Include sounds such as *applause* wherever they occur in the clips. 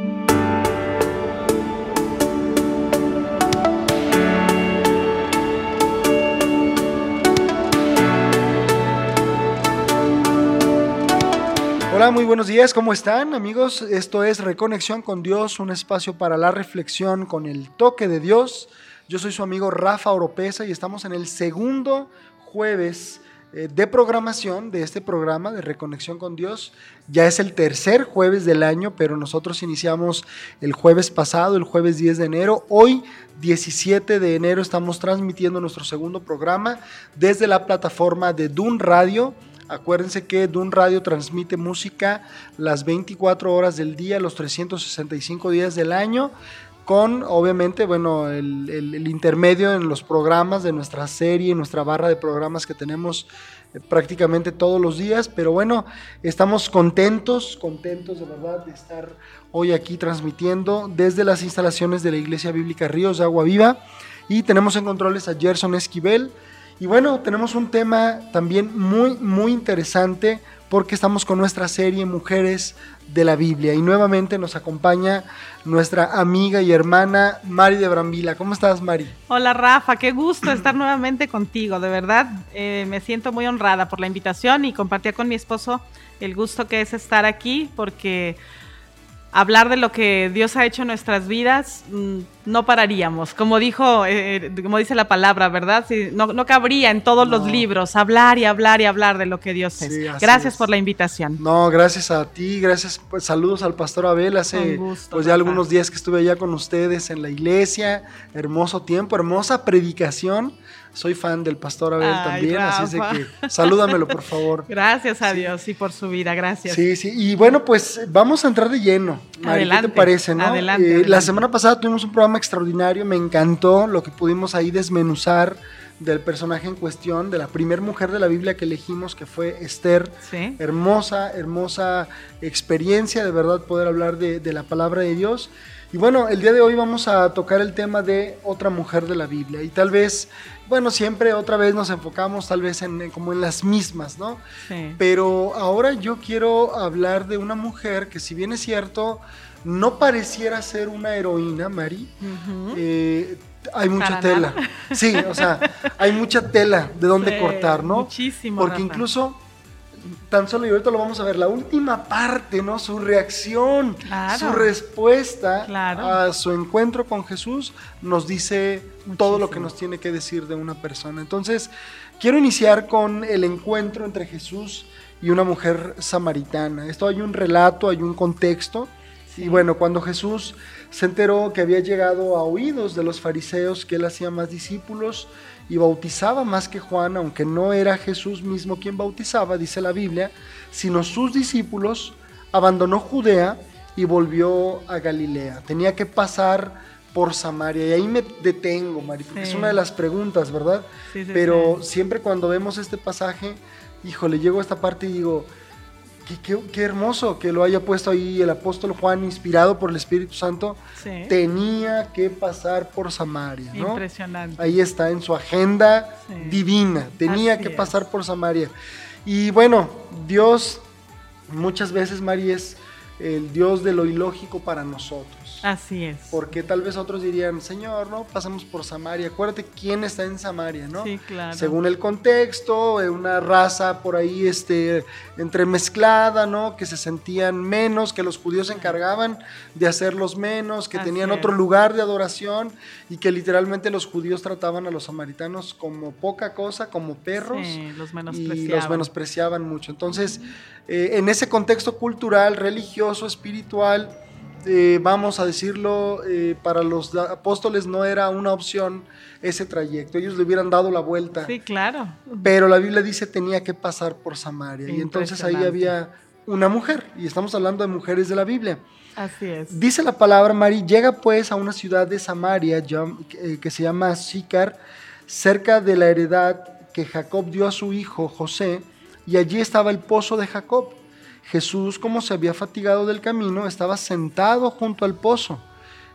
Hola, muy buenos días, ¿cómo están amigos? Esto es Reconexión con Dios, un espacio para la reflexión con el toque de Dios. Yo soy su amigo Rafa Oropesa y estamos en el segundo jueves de programación de este programa de Reconexión con Dios. Ya es el tercer jueves del año, pero nosotros iniciamos el jueves pasado, el jueves 10 de enero. Hoy, 17 de enero, estamos transmitiendo nuestro segundo programa desde la plataforma de Dun Radio Acuérdense que Dun Radio transmite música las 24 horas del día, los 365 días del año, con obviamente, bueno, el, intermedio en los programas de nuestra serie, nuestra barra de programas que tenemos eh, prácticamente todos los días, pero bueno, estamos contentos, contentos de verdad de estar hoy aquí transmitiendo desde las instalaciones de la Iglesia Bíblica Ríos de Agua Viva. Y tenemos en controles a Gerson Esquivel, y bueno, tenemos un tema también muy, muy interesante porque estamos con nuestra serie Mujeres de la Biblia y nuevamente nos acompaña nuestra amiga y hermana Mari de Brambila. ¿Cómo estás, Mari? Hola, Rafa, qué gusto estar nuevamente contigo, de verdad. Eh, me siento muy honrada por la invitación y compartir con mi esposo el gusto que es estar aquí porque hablar de lo que Dios ha hecho en nuestras vidas, mm, no pararíamos. Como dijo, eh, eh, como dice la palabra, ¿verdad? no, cabría en todos los libros hablar y hablar y hablar de lo que Dios es. gracias por la invitación. No, gracias a ti, gracias, pues saludos al pastor Abel. Hace pues ya algunos días que estuve allá con ustedes en la iglesia, hermoso tiempo, hermosa predicación soy fan del pastor Abel también, así es de que salúdamelo, por favor. *laughs* Gracias a Dios y por su vida, gracias. Sí, sí, y bueno, pues vamos a entrar de lleno. adelante, ¿Qué te parece, no? Adelante, La semana pasada tuvimos un programa extraordinario, me encantó lo que pudimos ahí desmenuzar del personaje en cuestión, de la primera mujer de la Biblia que elegimos, que fue Esther. ¿Sí? Hermosa, hermosa experiencia de verdad poder hablar de, de la palabra de Dios. Y bueno, el día de hoy vamos a tocar el tema de otra mujer de la Biblia. Y tal vez, bueno, siempre otra vez nos enfocamos tal vez en, como en las mismas, ¿no? Sí. Pero ahora yo quiero hablar de una mujer que si bien es cierto, no pareciera ser una heroína, Mari. Eh, hay mucha tela. Sí, o sea, hay mucha tela de dónde cortar, ¿no? Muchísimo. Porque incluso tan solo y ahorita lo vamos a ver, la última parte, ¿no? Su reacción, su respuesta a su encuentro con Jesús nos dice todo lo que nos tiene que decir de una persona. Entonces, quiero iniciar con el encuentro entre Jesús y una mujer samaritana. Esto hay un relato, hay un contexto. Y bueno, cuando Jesús se enteró que había llegado a oídos de los fariseos que él hacía más discípulos, y bautizaba más que Juan, aunque no era Jesús mismo quien bautizaba, dice la Biblia, sino sus discípulos, abandonó Judea y volvió a Galilea. Tenía que pasar por Samaria. Y ahí me detengo, Mari, porque es una de las preguntas, ¿verdad? Pero siempre cuando vemos este pasaje, híjole, llego a esta parte y digo, Qué, hermoso que lo haya puesto ahí el apóstol Juan, inspirado por el Espíritu Santo. Tenía que pasar por Samaria. ¿no? Impresionante. Ahí está en su agenda divina. Tenía que pasar por Samaria. Y bueno, Dios muchas veces, María, es el Dios de lo ilógico para nosotros. Así es. Porque tal vez otros dirían, Señor, ¿no? Pasamos por Samaria. Acuérdate quién está en Samaria, ¿no? Sí, claro. Según el contexto, eh, una raza por ahí este, entremezclada, ¿no? Que se sentían menos, que los judíos se encargaban de hacerlos menos, que tenían otro lugar de adoración y que literalmente los judíos trataban a los samaritanos como poca cosa, como perros. Sí, los menospreciaban. Y los menospreciaban mucho. Entonces, eh, en ese contexto cultural, religioso, espiritual, eh, vamos a decirlo, eh, para los apóstoles no era una opción ese trayecto. Ellos le hubieran dado la vuelta. Sí, claro. Pero la Biblia dice tenía que pasar por Samaria. Y entonces ahí había una mujer. Y estamos hablando de mujeres de la Biblia. Así es. Dice la palabra, Mari, llega pues a una ciudad de Samaria eh, que se llama Sicar, cerca de la heredad que Jacob dio a su hijo José, y allí estaba el pozo de Jacob. Jesús, como se había fatigado del camino, estaba sentado junto al pozo.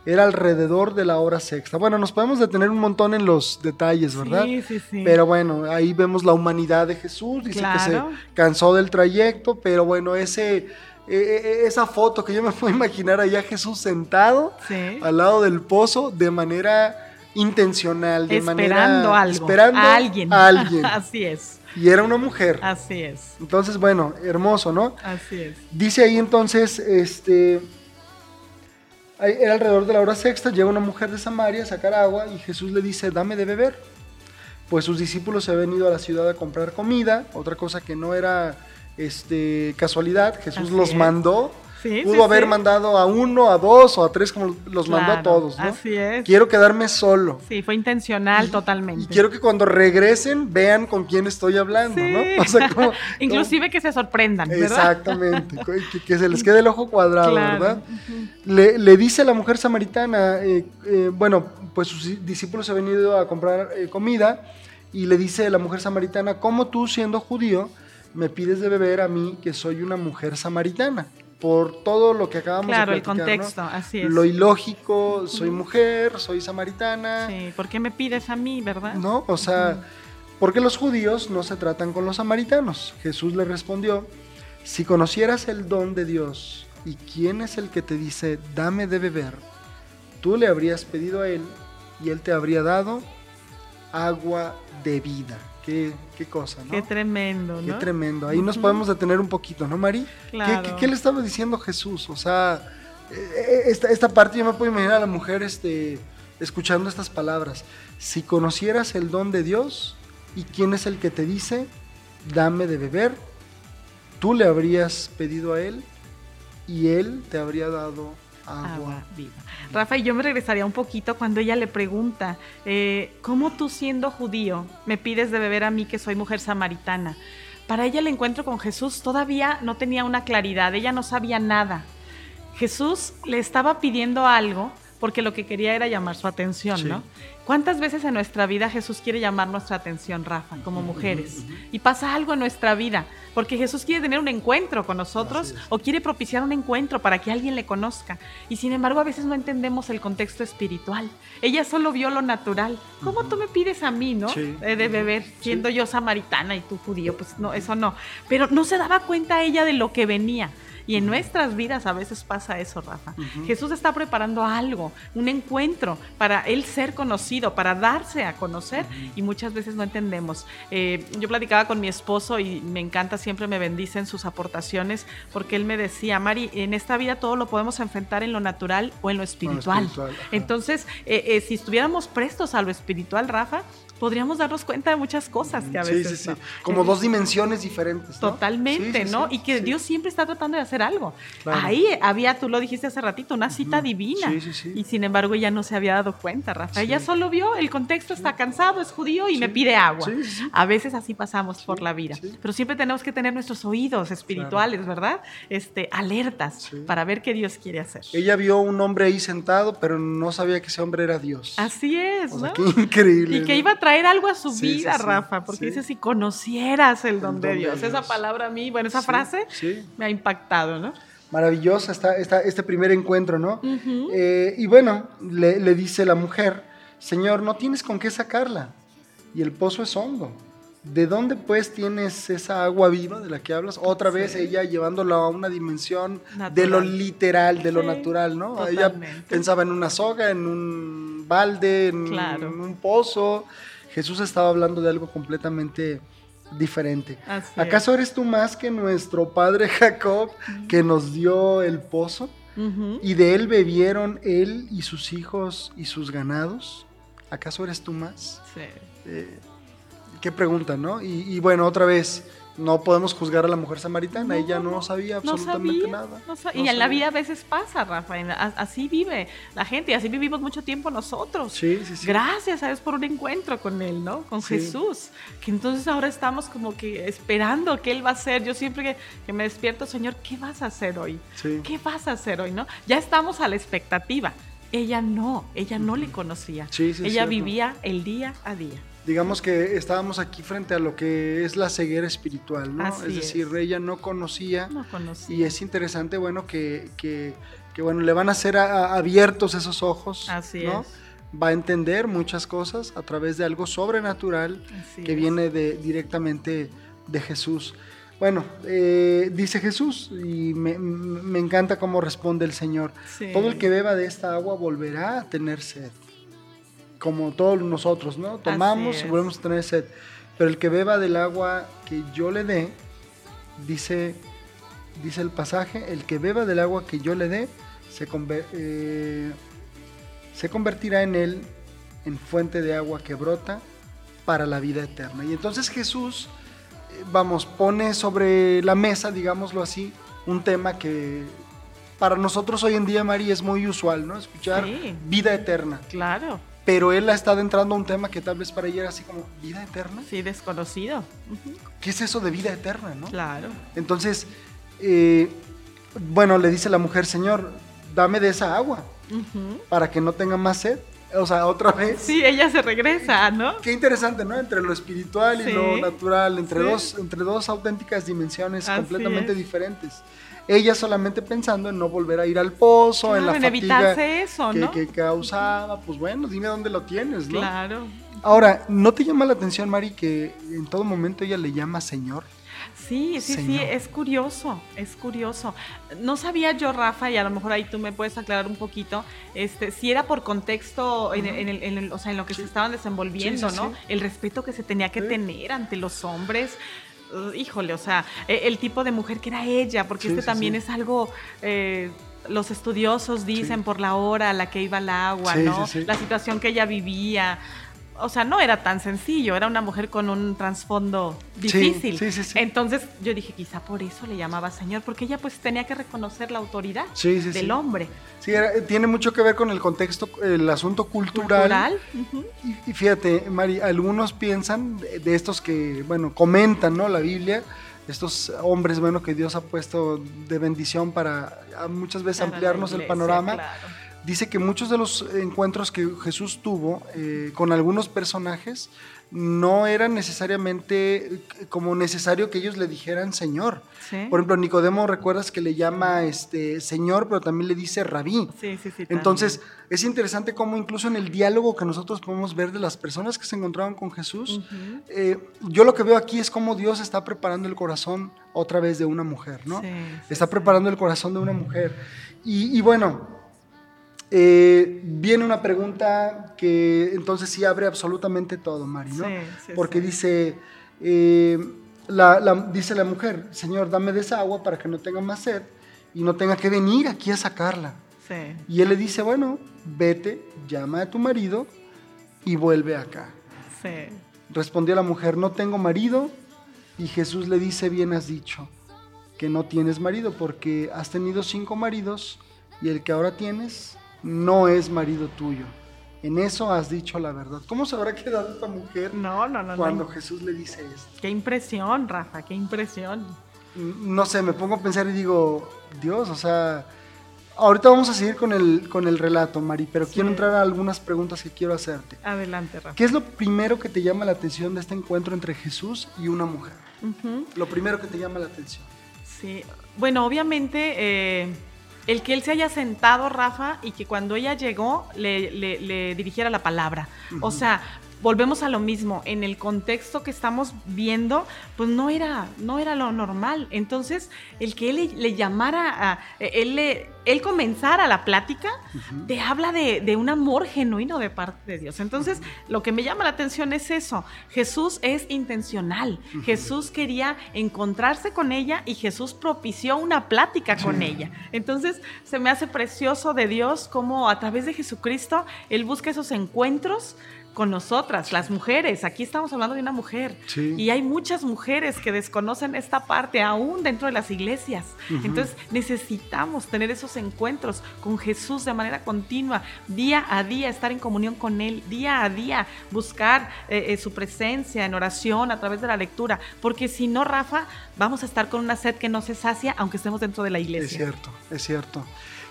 Era alrededor de la hora sexta. Bueno, nos podemos detener un montón en los detalles, ¿verdad? Sí, sí, sí. Pero bueno, ahí vemos la humanidad de Jesús. Dice que se cansó del trayecto, pero bueno, ese eh, eh, esa foto que yo me puedo imaginar allá Jesús sentado Sí. al lado del pozo de manera intencional, de Esperando manera algo. esperando a alguien. a alguien. *laughs* así es. Y era una mujer. Así es. Entonces, bueno, hermoso, ¿no? Así es. Dice ahí entonces, este, era alrededor de la hora sexta, llega una mujer de Samaria a sacar agua y Jesús le dice, dame de beber. Pues sus discípulos se habían ido a la ciudad a comprar comida, otra cosa que no era este, casualidad, Jesús Así los es. mandó. Sí, Pudo sí, haber sí. mandado a uno, a dos o a tres, como los mandó a todos, ¿no? Así es. Quiero quedarme solo. Sí, fue intencional totalmente. Y quiero que cuando regresen vean con quién estoy hablando. ¿no? *laughs* O sea, como- *laughs* Inclusive que se sorprendan, ¿verdad? Exactamente, que, que se les *laughs* quede el ojo cuadrado, Claro. ¿verdad? Le, le dice a la mujer samaritana, eh, eh, bueno, pues sus discípulos se han venido a comprar eh, comida y le dice a la mujer samaritana, ¿cómo tú siendo judío me pides de beber a mí que soy una mujer samaritana? Por todo lo que acabamos Claro, de el platicar, ¿no? contexto, así es. Lo ilógico, soy mujer, soy samaritana, Sí, ¿por qué me pides a mí, verdad? ¿no? O sea, ¿por qué los judíos no se tratan con los samaritanos? Jesús le respondió, si conocieras el don de Dios y quién es el que te dice, dame de beber, tú le habrías pedido a él y él te habría dado agua de vida. Qué, qué cosa, ¿no? Qué tremendo, Qué ¿no? tremendo. Ahí nos podemos detener un poquito, ¿no, Mari? ¿Qué- Claro. ¿Qué, qué le estaba diciendo Jesús? O sea, eh, esta, esta parte yo me puedo imaginar a la mujer este, escuchando estas palabras. Si conocieras el don de Dios y quién es el que te dice, dame de beber, tú le habrías pedido a él y él te habría dado agua. Agua viva. Rafa, y yo me regresaría un poquito cuando ella le pregunta, eh, ¿cómo tú siendo judío me pides de beber a mí que soy mujer samaritana? Para ella el encuentro con Jesús todavía no tenía una claridad, ella no sabía nada. Jesús le estaba pidiendo algo porque lo que quería era llamar su atención, Sí. ¿no? ¿Cuántas veces en nuestra vida Jesús quiere llamar nuestra atención, Rafa, como mujeres? Y pasa algo en nuestra vida, porque Jesús quiere tener un encuentro con nosotros o quiere propiciar un encuentro para que alguien le conozca. Y sin embargo, a veces no entendemos el contexto espiritual. Ella solo vio lo natural. ¿Cómo tú me pides a mí, no? Sí. Eh, de beber, siendo yo samaritana y tú judío, pues no, eso no. Pero no se daba cuenta ella de lo que venía. Y en nuestras vidas a veces pasa eso, Rafa. Jesús está preparando algo, un encuentro para él ser conocido, para darse a conocer y muchas veces no entendemos. Eh, yo platicaba con mi esposo y me encanta, siempre me bendicen sus aportaciones porque él me decía, Mari, en esta vida todo lo podemos enfrentar en lo natural o en lo espiritual. Entonces, eh, eh, si estuviéramos prestos a lo espiritual, Rafa, podríamos darnos cuenta de muchas cosas que a Sí, veces sí, sí. no. Como Eh, dos dimensiones diferentes. ¿no? Totalmente, Sí, sí, ¿no? sí, y que sí. Dios siempre está tratando de hacer algo. Claro. Ahí había, tú lo dijiste hace ratito, una cita divina. Sí, sí, sí. Y sin embargo ella no se había dado cuenta, Rafa. Sí. Ella solo vio el contexto, está cansado, es judío y Sí. me pide agua. Sí, sí, sí. A veces así pasamos por la vida. sí. Pero siempre tenemos que tener nuestros oídos espirituales, ¿verdad? Este, alertas Sí. para ver qué Dios quiere hacer. Ella vio un hombre ahí sentado, pero no sabía que ese hombre era Dios. Así es, O sea, ¿no? qué increíble. Y que iba a traer algo a su Sí, vida, sí, Rafa, porque dice si conocieras el don, de, don de Dios. Esa Dios. palabra a mí, bueno, esa frase me ha impactado, ¿no? maravillosa está, está este primer encuentro, ¿no? Eh, y bueno, le, le dice la mujer, Señor, no tienes con qué sacarla, y el pozo es hondo. ¿De dónde pues tienes esa agua viva de la que hablas? Otra vez ella llevándolo a una dimensión de lo literal, de lo natural, ¿no? Ella pensaba en una soga, en un balde, en, Claro. en un pozo. Jesús estaba hablando de algo completamente diferente. ¿Acaso eres tú más que nuestro padre Jacob que nos dio el pozo? ¿Y de él bebieron él y sus hijos y sus ganados? ¿Acaso eres tú más? Sí. Eh, qué pregunta, ¿no? Y, y bueno, otra vez, no podemos juzgar a la mujer samaritana, No, ella no, no, sabía No absolutamente sabía, nada. y en la vida a veces pasa, Rafa. en la- a- Así vive la gente y así vivimos mucho tiempo nosotros. Sí, sí, sí. Gracias a Dios por un encuentro con Él, ¿no? Con. Jesús. Que entonces ahora estamos como que esperando qué Él va a hacer. Yo siempre que, que me despierto, Señor, ¿qué vas a hacer hoy? ¿Qué vas a hacer hoy, no? Ya estamos a la expectativa. Ella no, ella no le conocía. Ella cierto. vivía el día a día. Digamos que estábamos aquí frente a lo que es la ceguera espiritual, ¿no? Así es decir, es. ella no conocía No conocía. y es interesante, bueno, que, que, que, bueno, le van a ser abiertos esos ojos, Así ¿no? es. Va a entender muchas cosas a través de algo sobrenatural Así que viene de, directamente de Jesús. Bueno, eh, dice Jesús, y me, me, encanta cómo responde el Señor. Sí. Todo el que beba de esta agua volverá a tener sed. Como todos nosotros, ¿no? Tomamos y volvemos a tener sed. Pero el que beba del agua que yo le dé, dice, dice el pasaje, el que beba del agua que yo le dé, se, conver- eh, se convertirá en él en fuente de agua que brota para la vida eterna. Y entonces Jesús, eh, vamos, pone sobre la mesa, digámoslo así, un tema que para nosotros hoy en día, Mari, es muy usual, ¿no? Escuchar Sí. vida eterna. Claro, Pero él ha estado entrando a un tema que tal vez para ella era así como, ¿vida eterna? sí, desconocido. ¿Qué es eso de vida eterna, no? Claro. Entonces, eh, bueno, le dice la mujer, Señor, dame de esa agua para que no tenga más sed. O sea, otra vez. Sí, ella se regresa, ¿no? Qué interesante, ¿no? Entre lo espiritual y Sí, lo natural, entre, sí. dos, entre dos auténticas dimensiones Así completamente es. diferentes. Ella solamente pensando en no volver a ir al pozo, en la Claro, en fatiga evitarse eso, que, ¿no? que causaba. Pues bueno, dime dónde lo tienes, ¿no? Claro. Ahora, ¿no te llama la atención, Mari, que en todo momento ella le llama Señor? Sí, sí, sí, es curioso, es curioso. No sabía yo, Rafa, y a lo mejor ahí tú me puedes aclarar un poquito, este, si era por contexto, en, el- en el, en el- o sea, en lo que Sí. se estaban desenvolviendo, Sí, sí, ¿no? El respeto que se tenía que tener ante los hombres. Híjole, o sea, e- el tipo de mujer que era ella, porque Sí, este sí, también sí. es algo... eh, los estudiosos dicen por la hora a la que iba al agua, ¿no? sí, sí. La situación que ella vivía. O sea, no era tan sencillo, era una mujer con un trasfondo difícil. sí, sí, sí. Entonces yo dije, quizá por eso le llamaba señor, porque ella pues tenía que reconocer la autoridad del hombre. Sí, era- tiene mucho que ver con el contexto, el asunto cultural. Cultural. Y, y fíjate, Mari, algunos piensan de, estos que, bueno, comentan, ¿no? La Biblia, estos hombres, bueno, que Dios ha puesto de bendición para muchas veces Para ampliarnos el panorama. claro. Dice que muchos de los encuentros que Jesús tuvo eh, con algunos personajes no eran necesariamente eh, como necesario que ellos le dijeran Señor. Sí. Por ejemplo, Nicodemo, recuerdas que le llama este Señor, pero también le dice Rabí. sí, sí, sí. Entonces, es interesante cómo incluso en el diálogo que nosotros podemos ver de las personas que se encontraban con Jesús, eh, yo lo que veo aquí es cómo Dios está preparando el corazón otra vez de una mujer, ¿no? Está preparando el corazón de una mujer. Y, y bueno, eh, viene una pregunta que entonces sí abre absolutamente todo, Mari, ¿no? Sí, sí, Porque sí. dice, eh, la, la- dice la mujer, Señor, dame de esa agua para que no tenga más sed y no tenga que venir aquí a sacarla. Sí. Y él le dice, bueno, vete, llama a tu marido y vuelve acá. Sí. Respondió la mujer, no tengo marido. Y Jesús le dice, bien has dicho, que no tienes marido porque has tenido cinco maridos y el que ahora tienes no es marido tuyo. En eso has dicho la verdad. ¿Cómo se habrá quedado esta mujer No, no, no. cuando no. Jesús le dice esto? Qué impresión, Rafa, qué impresión. no sé, me pongo a pensar y digo, Dios, o sea, ahorita vamos a seguir con el, con el relato, Mari, pero quiero entrar a algunas preguntas que quiero hacerte. Adelante, Rafa. ¿Qué es lo primero que te llama la atención de este encuentro entre Jesús y una mujer? Lo primero que te llama la atención. Sí, bueno, obviamente eh, el que él se haya sentado, Rafa, y que cuando ella llegó le, le- le dirigiera la palabra. O sea, volvemos a lo mismo, en el contexto que estamos viendo, pues no era, no era lo normal. Entonces, el que él le, llamara, a, él, le, él comenzara la plática, Ujú. te habla de, de un amor genuino de parte de Dios. Entonces, lo que me llama la atención es eso. Jesús es intencional. Jesús quería encontrarse con ella y Jesús propició una plática con ella. Entonces, se me hace precioso de Dios cómo a través de Jesucristo Él busca esos encuentros con nosotras, las mujeres. Aquí estamos hablando de una mujer. Sí. Y hay muchas mujeres que desconocen esta parte aún dentro de las iglesias. Entonces necesitamos tener esos encuentros con Jesús de manera continua, día a día, estar en comunión con Él, día a día, buscar eh, eh, su presencia en oración a través de la lectura. Porque si no, Rafa, vamos a estar con una sed que no se sacia aunque estemos dentro de la Es iglesia. cierto, es cierto.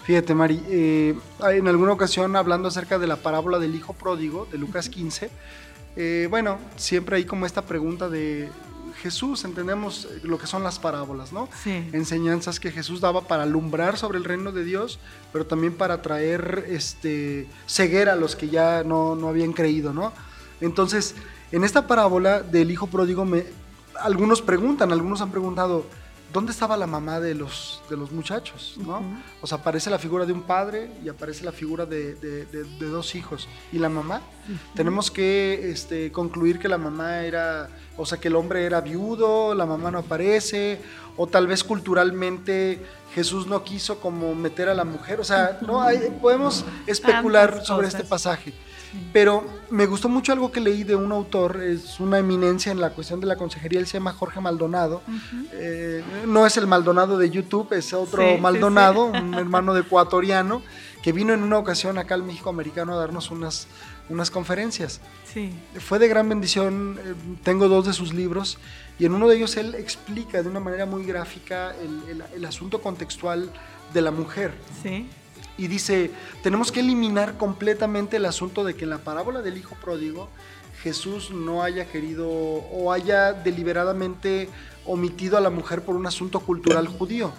Fíjate, Mari, eh, en alguna ocasión hablando acerca de la parábola del hijo pródigo de Lucas 15, eh, bueno, siempre hay como esta pregunta de Jesús, entendemos lo que son las parábolas, ¿no? Sí. Enseñanzas que Jesús daba para alumbrar sobre el reino de Dios, pero también para traer este, ceguera a los que ya no, no habían creído, ¿no? Entonces, en esta parábola del hijo pródigo me, algunos preguntan, algunos han preguntado, ¿dónde estaba la mamá de los, de los muchachos? ¿no? O sea, aparece la figura de un padre y aparece la figura de, dos hijos. ¿Y la mamá? Tenemos que este, concluir que la mamá era, o sea, que el hombre era viudo, la mamá no aparece, o tal vez culturalmente Jesús no quiso como meter a la mujer. O sea, no hay, podemos especular sobre este pasaje. Pero me gustó mucho algo que leí de un autor, es una eminencia en la cuestión de la consejería, él se llama Jorge Maldonado. Eh, no es el Maldonado de YouTube, es otro Maldonado, un hermano de ecuatoriano, que vino en una ocasión acá al México Americano a darnos unas, unas conferencias. Fue de gran bendición, eh, tengo dos de sus libros, y en uno de ellos él explica de una manera muy gráfica el, el asunto contextual de la mujer. Sí y dice, tenemos que eliminar completamente el asunto de que en la parábola del hijo pródigo Jesús no haya querido o haya deliberadamente omitido a la mujer por un asunto cultural judío.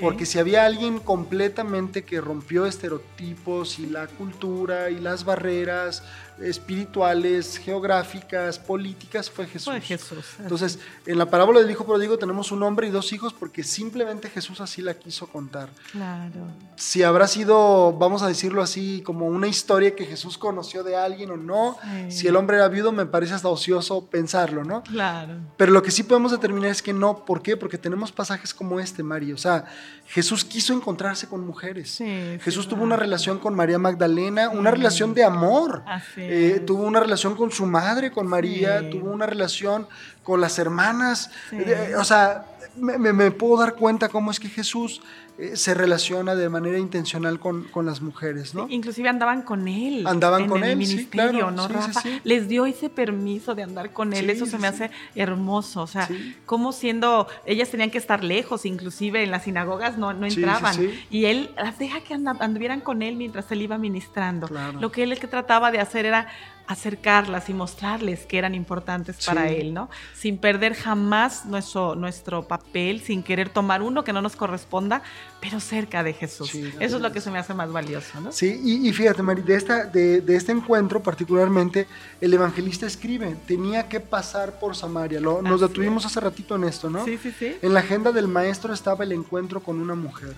Porque si había alguien completamente que rompió estereotipos y la cultura y las barreras espirituales, geográficas, políticas, fue Jesús. Fue Jesús. Entonces, en la parábola del hijo pródigo tenemos un hombre y dos hijos porque simplemente Jesús así la quiso contar. Claro. Si habrá sido, vamos a decirlo así, como una historia que Jesús conoció de alguien o no, si el hombre era viudo, me parece hasta ocioso pensarlo, ¿no? Claro. Pero lo que sí podemos determinar es que no. ¿Por qué? Porque tenemos pasajes como este, Mario. O sea, Jesús quiso encontrarse con mujeres. Jesús tuvo una relación con María Magdalena, una relación de amor. Eh, tuvo una relación con su madre, con María, tuvo una relación con las hermanas. Eh, o sea, me, puedo dar cuenta cómo es que Jesús eh, se relaciona de manera intencional con, las mujeres, ¿no? inclusive andaban con él. Andaban con el él, ministerio, ¿no, Rafa? Les dio ese permiso de andar con él, eso se me hace hermoso, o sea, como siendo, ellas tenían que estar lejos, inclusive en las sinagogas no, no entraban, y él las deja que anduvieran con él mientras él iba ministrando. Lo que él que trataba de hacer era acercarlas y mostrarles que eran importantes para él, ¿no? Sin perder jamás nuestro, nuestro papel, sin querer tomar uno que no nos corresponda, pero cerca de Jesús. Eso es lo que se me hace más valioso, ¿no? Sí, y, fíjate, Mari, de, esta, de, este encuentro particularmente, el evangelista escribe, tenía que pasar por Samaria. Lo, nos detuvimos hace ratito en esto, ¿no? Sí, sí, sí. En la agenda del maestro estaba el encuentro con una mujer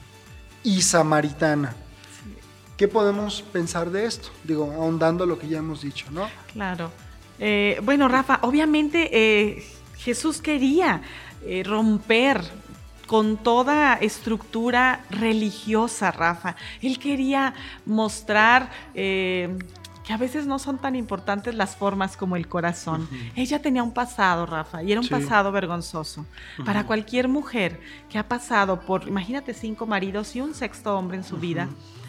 y samaritana. ¿Qué podemos pensar de esto? Digo, ahondando lo que ya hemos dicho, ¿no? Claro. Eh, bueno, Rafa, obviamente eh, Jesús quería eh, romper con toda estructura religiosa, Rafa. Él quería mostrar que a veces no son tan importantes las formas como el corazón. Ella tenía un pasado, Rafa, y era un pasado vergonzoso. Para cualquier mujer que ha pasado por, imagínate, cinco maridos y un sexto hombre en su vida,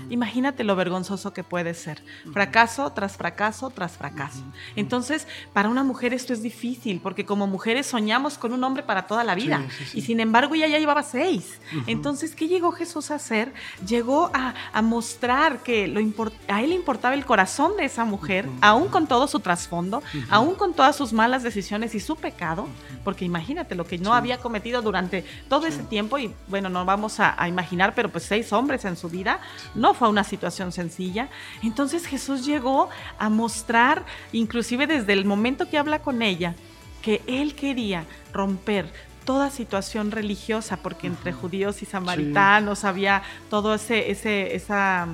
Imagínate lo vergonzoso que puede ser. Fracaso tras fracaso tras fracaso. Entonces, para una mujer esto es difícil, porque como mujeres soñamos con un hombre para toda la vida. Y sin embargo, ella ya llevaba seis. Entonces, ¿qué llegó Jesús a hacer? Llegó a, mostrar que lo a él le importaba el corazón de esa mujer, aún con todo su trasfondo, aún con todas sus malas decisiones y su pecado, porque imagínate lo que no había cometido durante todo ese tiempo, y bueno, no vamos a, a imaginar, pero pues seis hombres en su vida, no fue una situación sencilla. Entonces Jesús llegó a mostrar, inclusive desde el momento que habla con ella, que él quería romper toda situación religiosa, porque entre judíos y samaritanos había todo ese, ese, esa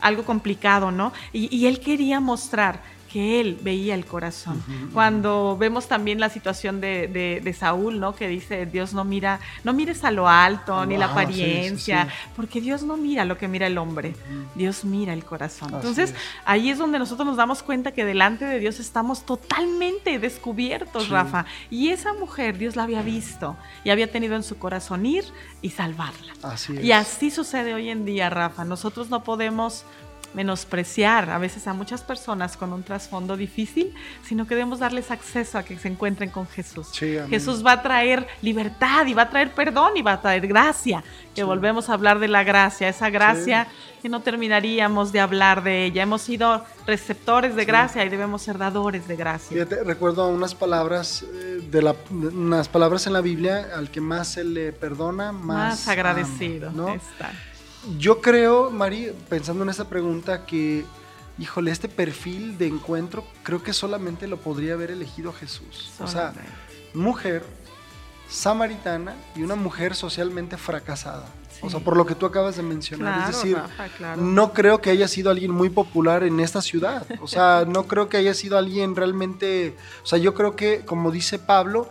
algo complicado, ¿no? Y, y, él quería mostrar que él veía el corazón. Cuando vemos también la situación de, Saúl, ¿no? Que dice, Dios no mira, no mires a lo alto, ni la apariencia, porque Dios no mira lo que mira el hombre, Dios mira el corazón. Entonces, ahí es donde nosotros nos damos cuenta que delante de Dios estamos totalmente descubiertos, Rafa. Y esa mujer, Dios la había visto y había tenido en su corazón ir y salvarla. Y así sucede hoy en día, Rafa. Nosotros no podemos menospreciar a veces a muchas personas con un trasfondo difícil, sino que debemos darles acceso a que se encuentren con Jesús. Jesús va a traer libertad y va a traer perdón y va a traer gracia, que volvemos a hablar de la gracia, esa gracia que no terminaríamos de hablar de ella. Hemos sido receptores de gracia y debemos ser dadores de gracia. recuerdo unas palabras eh, de la, unas palabras en la Biblia, al que más se le perdona, más, agradecido ¿no? Yo creo, Mari, pensando en esta pregunta, que, híjole, este perfil de encuentro, creo que solamente lo podría haber elegido Jesús. O sea, mujer, samaritana y una mujer socialmente fracasada. O sea, por lo que tú acabas de mencionar. es decir, no creo que haya sido alguien muy popular en esta ciudad. O sea, *laughs* no creo que haya sido alguien realmente. O sea, yo creo que, como dice Pablo,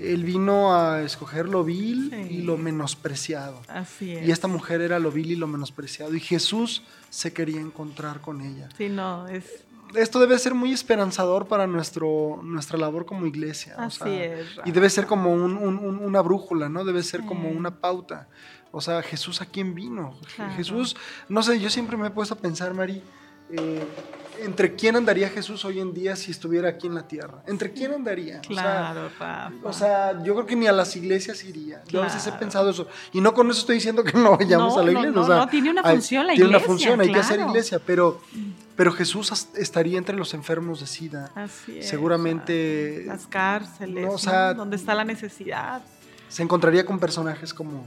él vino a escoger lo vil y lo menospreciado. Así es. Y esta mujer era lo vil y lo menospreciado. Y Jesús se quería encontrar con ella. Sí, no, es. Esto debe ser muy esperanzador para nuestro, nuestra labor como iglesia. Así es. Y debe ser como una brújula, ¿no? Debe ser como una pauta. O sea, Jesús a quién vino. Jesús, no sé, yo siempre me he puesto a pensar, Mari, eh, ¿entre quién andaría Jesús hoy en día si estuviera aquí en la tierra? ¿Entre quién andaría? Claro, o sea, yo creo que ni a las iglesias iría. Yo a veces he pensado eso. Y no con eso estoy diciendo que no vayamos a la iglesia. No, no, tiene una función la iglesia. Tiene una función, hay que hacer iglesia, pero, pero Jesús estaría entre los enfermos de SIDA. Así es. Seguramente. Las cárceles, donde está la necesidad se encontraría con personajes como,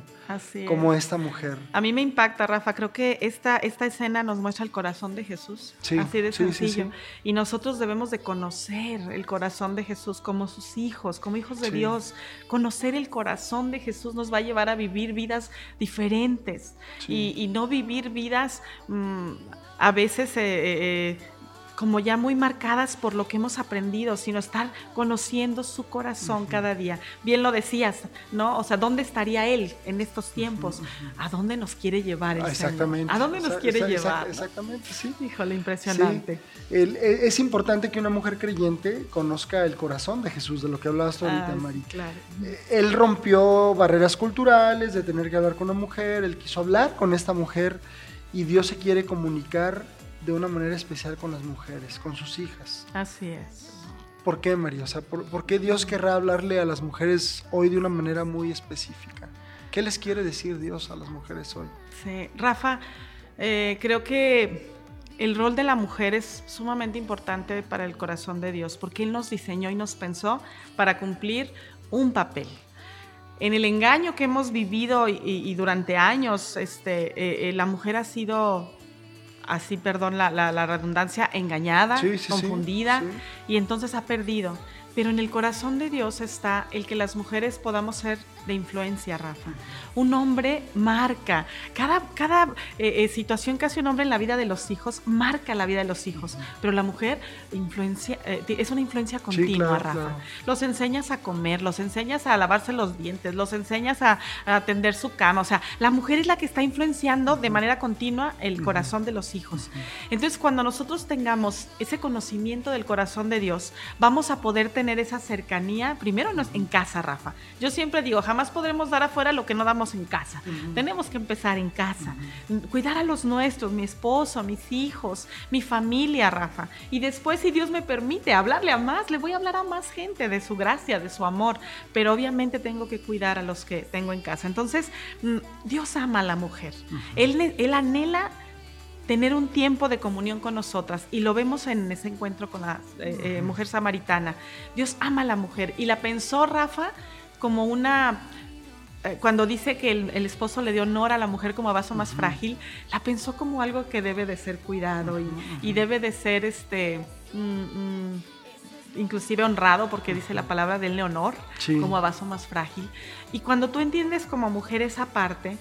como esta mujer. A mí me impacta, Rafa. Creo que esta, esta escena nos muestra el corazón de Jesús. así de sencillo. y nosotros debemos de conocer el corazón de Jesús como sus hijos, como hijos de Dios. Conocer el corazón de Jesús nos va a llevar a vivir vidas diferentes y, no vivir vidas mm, a veces... Eh, eh, eh, como ya muy marcadas por lo que hemos aprendido, sino estar conociendo su corazón cada día. Bien lo decías, ¿no? O sea, ¿dónde estaría Él en estos tiempos? ¿A dónde nos quiere llevar el Exactamente. ¿A dónde nos quiere llevar? Exactamente, sí. Híjole, impresionante. E, es importante que una mujer creyente conozca el corazón de Jesús, de lo que hablabas tú ahorita, Mari. Claro. Eh, él rompió barreras culturales de tener que hablar con una mujer, él quiso hablar con esta mujer y Dios se quiere comunicar de una manera especial con las mujeres, con sus hijas. Así es. ¿Por qué, María? O sea, ¿por, qué Dios querrá hablarle a las mujeres hoy de una manera muy específica? ¿Qué les quiere decir Dios a las mujeres hoy? Sí, Rafa, eh, creo que el rol de la mujer es sumamente importante para el corazón de Dios, porque Él nos diseñó y nos pensó para cumplir un papel. En el engaño que hemos vivido y, durante años, este, eh, eh, la mujer ha sido así, perdón la, redundancia, engañada, confundida, y entonces ha perdido. Pero en el corazón de Dios está el que las mujeres podamos ser de influencia, Rafa. Un hombre marca. Cada, cada eh, eh, situación que hace un hombre en la vida de los hijos marca la vida de los hijos. Pero la mujer influencia, eh, es una influencia continua, Rafa. Los enseñas a comer, los enseñas a lavarse los dientes, los enseñas a, atender su cama. O sea, la mujer es la que está influenciando de manera continua el corazón de los hijos. Entonces, cuando nosotros tengamos ese conocimiento del corazón de Dios, vamos a poder tener esa cercanía, primero en casa, Rafa. Yo siempre digo, jamás más podremos dar afuera lo que no damos en casa. Tenemos que empezar en casa. Cuidar a los nuestros, mi esposo, mis hijos, mi familia, Rafa. Y después, si Dios me permite, hablarle a más, le voy a hablar a más gente de su gracia, de su amor. Pero obviamente tengo que cuidar a los que tengo en casa. Entonces, mm, Dios ama a la mujer. él, él anhela tener un tiempo de comunión con nosotras y lo vemos en ese encuentro con la eh, eh, mujer samaritana. Dios ama a la mujer y la pensó Rafa como una eh, cuando dice que el, esposo le dio honor a la mujer como a vaso más frágil, la pensó como algo que debe de ser cuidado y, debe de ser este mm, mm, inclusive honrado, porque dice la palabra del honor, como a vaso más frágil. Y cuando tú entiendes como mujer esa parte,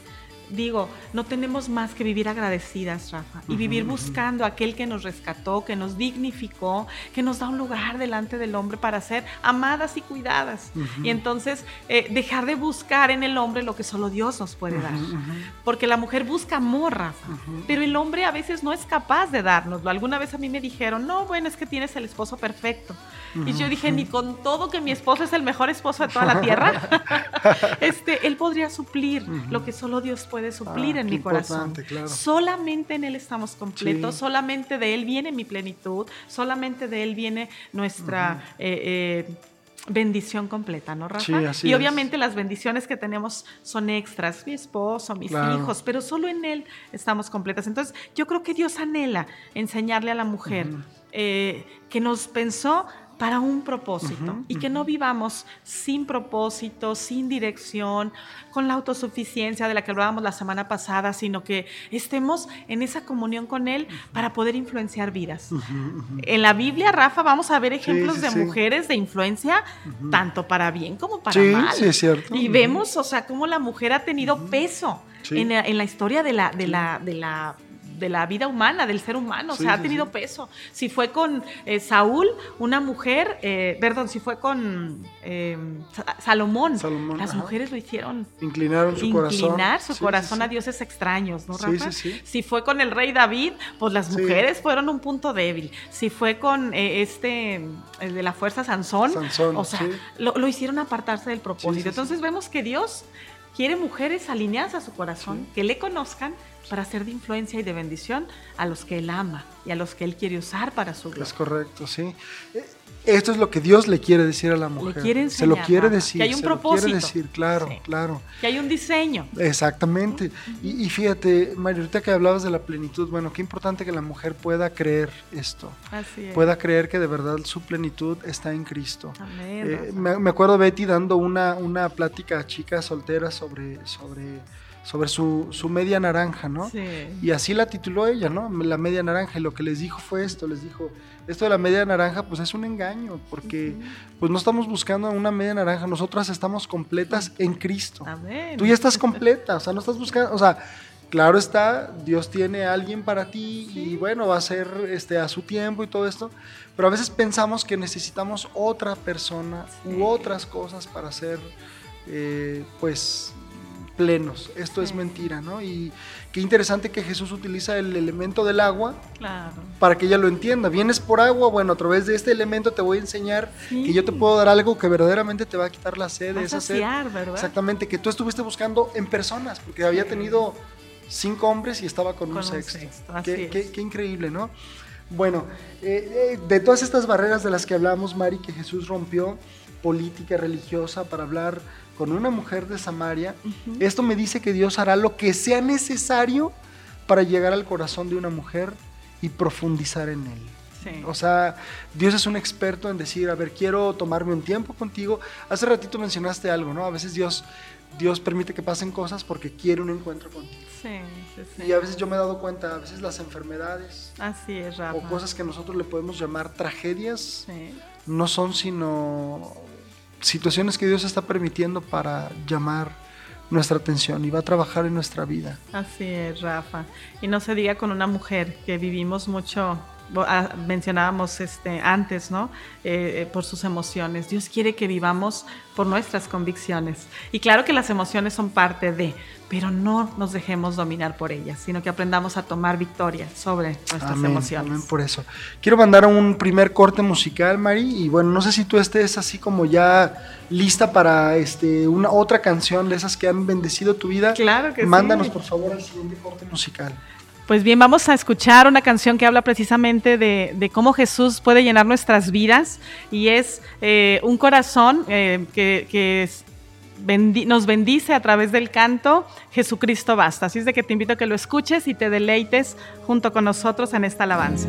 digo, no tenemos más que vivir agradecidas, Rafa, y vivir buscando a aquel que nos rescató, que nos dignificó, que nos da un lugar delante del hombre para ser amadas y cuidadas. Y entonces eh, dejar de buscar en el hombre lo que solo Dios nos puede dar. Porque la mujer busca amor, Rafa, pero el hombre a veces no es capaz de dárnoslo. Alguna vez a mí me dijeron, no, bueno, es que tienes el esposo perfecto. Y yo dije, ni con todo que mi esposo es el mejor esposo de toda la tierra, *laughs* *laughs* este, él podría suplir lo que solo Dios puede suplir ah, en mi corazón. Solamente en Él estamos completos, solamente de Él viene mi plenitud, solamente de Él viene nuestra... Eh, eh, bendición completa, ¿no, Rafa? y obviamente las bendiciones que tenemos son extras, mi esposo, mis hijos, pero solo en Él estamos completas. Entonces, yo creo que Dios anhela enseñarle a la mujer eh, que nos pensó para un propósito y que no vivamos sin propósito, sin dirección, con la autosuficiencia de la que hablábamos la semana pasada, sino que estemos en esa comunión con Él para poder influenciar vidas. En la Biblia, Rafa, vamos a ver ejemplos de mujeres de influencia, tanto para bien como para mal. Sí, es cierto. Y vemos, o sea, cómo la mujer ha tenido peso en, en, la historia de la, de la, de la de la vida humana, del ser humano, o sea, ha tenido peso. Si fue con eh, Saúl, una mujer, eh, perdón, si fue con eh, Salomón, las mujeres lo hicieron. Inclinaron su corazón. Inclinar su corazón a dioses extraños, ¿no, Rafa? Si fue con el rey David, pues las mujeres fueron un punto débil. Si fue con este, el de la fuerza Sansón, o sea, lo, lo, hicieron apartarse del propósito. Entonces vemos que Dios quiere mujeres alineadas a su corazón, que le conozcan para ser de influencia y de bendición a los que Él ama y a los que Él quiere usar para su gloria. Es correcto, sí. Eh, esto es lo que Dios le quiere decir a la mujer. se lo quiere decir. Que hay un propósito. quiere decir, claro, claro. Que hay un diseño. Exactamente. y, fíjate, María, ahorita que hablabas de la plenitud, bueno, qué importante que la mujer pueda creer esto. Así es. Pueda creer que de verdad su plenitud está en Cristo. Amén, eh, me, me, acuerdo Betty dando una, una plática a chicas solteras sobre, sobre sobre su, su, media naranja, ¿no? Sí. Y así la tituló ella, ¿no? La media naranja. Y lo que les dijo fue esto, les dijo, esto de la media naranja pues es un engaño, porque pues no estamos buscando una media naranja, nosotras estamos completas en Cristo. Amén. Tú ya estás completa, o sea, no estás buscando, o sea, claro está, Dios tiene a alguien para ti y bueno, va a ser este, a su tiempo y todo esto, pero a veces pensamos que necesitamos otra persona u otras cosas para ser, eh, pues plenos. Esto es mentira, ¿no? Y qué interesante que Jesús utiliza el elemento del agua para que ella lo entienda. Vienes por agua, bueno, a través de este elemento te voy a enseñar que yo te puedo dar algo que verdaderamente te va a quitar la sed, esa sed. ¿verdad? Exactamente, que tú estuviste buscando en personas, porque había tenido cinco hombres y estaba con, un sexto. Qué, increíble, ¿no? Bueno, eh, eh, de todas estas barreras de las que hablamos, Mari, que Jesús rompió, política, religiosa, para hablar con una mujer de Samaria, esto me dice que Dios hará lo que sea necesario para llegar al corazón de una mujer y profundizar en él. O sea, Dios es un experto en decir, a ver, quiero tomarme un tiempo contigo. Hace ratito mencionaste algo, ¿no? A veces Dios, Dios permite que pasen cosas porque quiere un encuentro contigo. Sí, sí, Y a veces yo me he dado cuenta, a veces las enfermedades Así es, o cosas que nosotros le podemos llamar tragedias no son sino situaciones que Dios está permitiendo para llamar nuestra atención y va a trabajar en nuestra vida. Así es, Rafa. Y no se diga con una mujer que vivimos mucho mencionábamos este, antes, ¿no? Eh, eh, por sus emociones. Dios quiere que vivamos por nuestras convicciones. Y claro que las emociones son parte de, pero no nos dejemos dominar por ellas, sino que aprendamos a tomar victoria sobre nuestras emociones. Amén por eso. Quiero mandar un primer corte musical, Mari, y bueno, no sé si tú estés así como ya lista para este, una otra canción de esas que han bendecido tu vida. Claro que Mándanos, por favor, al siguiente corte musical. Pues bien, vamos a escuchar una canción que habla precisamente de, cómo Jesús puede llenar nuestras vidas y es eh, un corazón eh, que, nos bendice a través del canto Jesucristo basta. Así es de que te invito a que lo escuches y te deleites junto con nosotros en esta alabanza.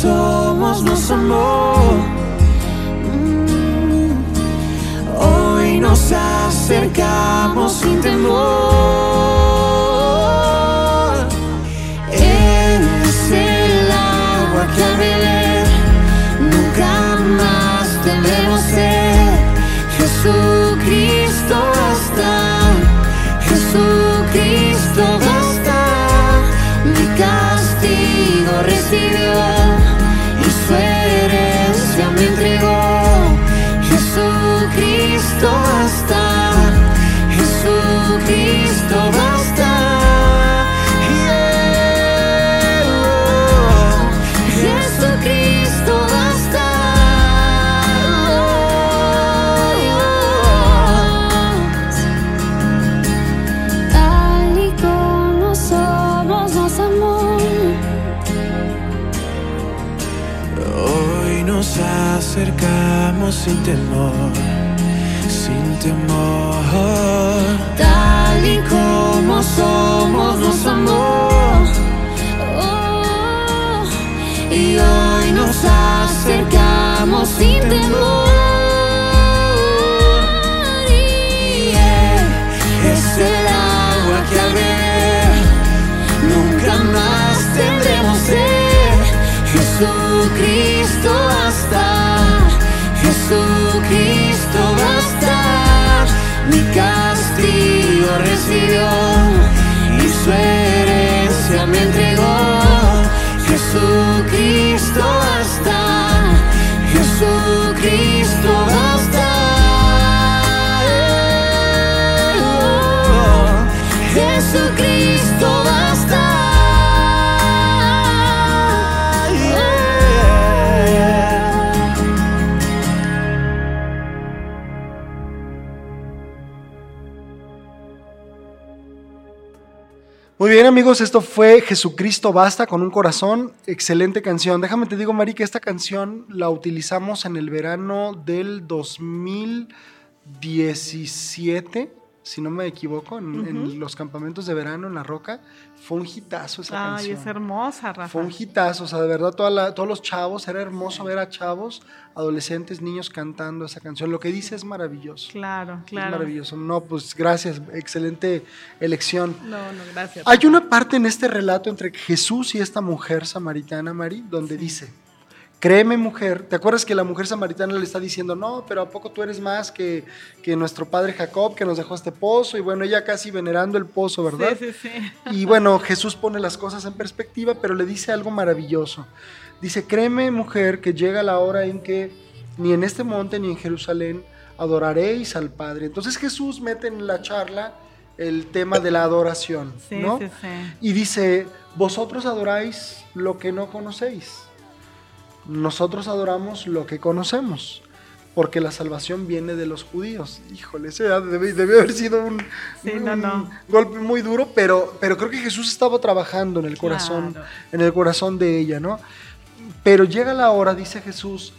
Somos nos amó. Muy bien amigos, esto fue Jesucristo Basta con un corazón, excelente canción. Déjame te digo, Mari, que esta canción la utilizamos en el verano del 2017, si no me equivoco, en, en los campamentos de verano en La Roca. Fue un hitazo esa Ay, canción. es hermosa, Rafa. Fue un hitazo, o sea, de verdad, toda la- todos los chavos, era hermoso ver a chavos, adolescentes, niños cantando esa canción. Lo que dice es maravilloso. Claro, Es claro. maravilloso. No, pues gracias, excelente elección. No, no, gracias. Hay una parte en este relato entre Jesús y esta mujer samaritana, Mari, donde dice, créeme mujer, ¿te acuerdas que la mujer samaritana le está diciendo, no, pero ¿a poco tú eres más que, que nuestro padre Jacob que nos dejó este pozo? Y bueno, ella casi venerando el pozo, ¿verdad? Sí, sí, sí. Y bueno, Jesús pone las cosas en perspectiva, pero le dice algo maravilloso. Dice, créeme mujer que llega la hora en que ni en este monte ni en Jerusalén adoraréis al Padre. Entonces Jesús mete en la charla el tema de la adoración, Sí, ¿no? sí, sí. Y dice, vosotros adoráis lo que no conocéis. Nosotros adoramos lo que conocemos. Porque la salvación viene de los judíos. Híjole, ese debe, debe haber sido un, Sí, no, un no. golpe muy duro, pero, pero creo que Jesús estaba trabajando en el corazón, Claro. en el corazón de ella, ¿no? Pero llega la hora, dice Jesús,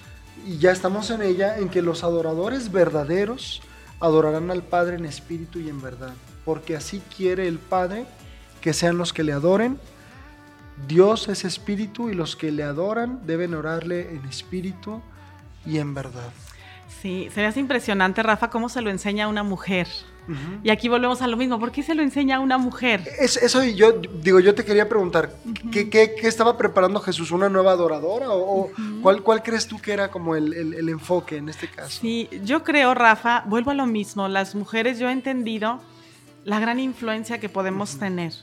y ya estamos en ella, en que los adoradores verdaderos adorarán al Padre en espíritu y en verdad. Porque así quiere el Padre que sean los que le adoren. Dios es espíritu y los que le adoran deben orarle en espíritu y en verdad. Sí, se me hace impresionante, Rafa, cómo se lo enseña a una mujer. Y aquí volvemos a lo mismo. ¿Por qué se lo enseña a una mujer? Es- eso yo digo, yo te quería preguntar, ¿qué, qué- qué estaba preparando Jesús? ¿Una nueva adoradora? ¿O, cuál, cuál crees tú que era como el, el- el enfoque en este caso? Sí, yo creo, Rafa, vuelvo a lo mismo. Las mujeres, yo he entendido la gran influencia que podemos tener.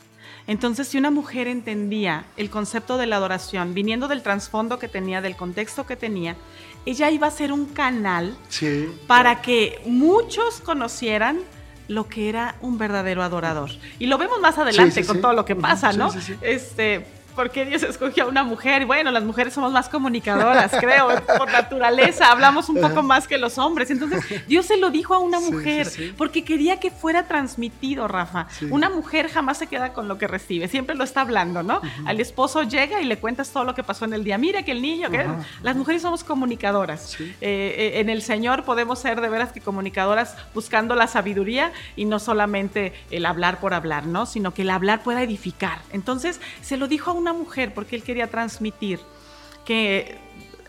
Entonces, si una mujer entendía el concepto de la adoración, viniendo del trasfondo que tenía, del contexto que tenía, ella iba a ser un canal Sí. para que muchos conocieran lo que era un verdadero adorador. Y lo vemos más adelante Sí, sí, con todo lo que pasa, ¿no? sí, sí. Este, ¿por qué Dios escogió a una mujer? Bueno, las mujeres somos más comunicadoras, creo, por naturaleza, hablamos un poco más que los hombres. Entonces, Dios se lo dijo a una mujer porque quería que fuera transmitido, Rafa. Una mujer jamás se queda con lo que recibe, siempre lo está hablando, ¿no? Al esposo llega y le cuentas todo lo que pasó en el día. Mira que el niño, que las mujeres somos comunicadoras. Eh, eh, en el Señor podemos ser de veras que comunicadoras buscando la sabiduría y no solamente el hablar por hablar, ¿no? Sino que el hablar pueda edificar. Entonces, se lo dijo a una mujer porque él quería transmitir que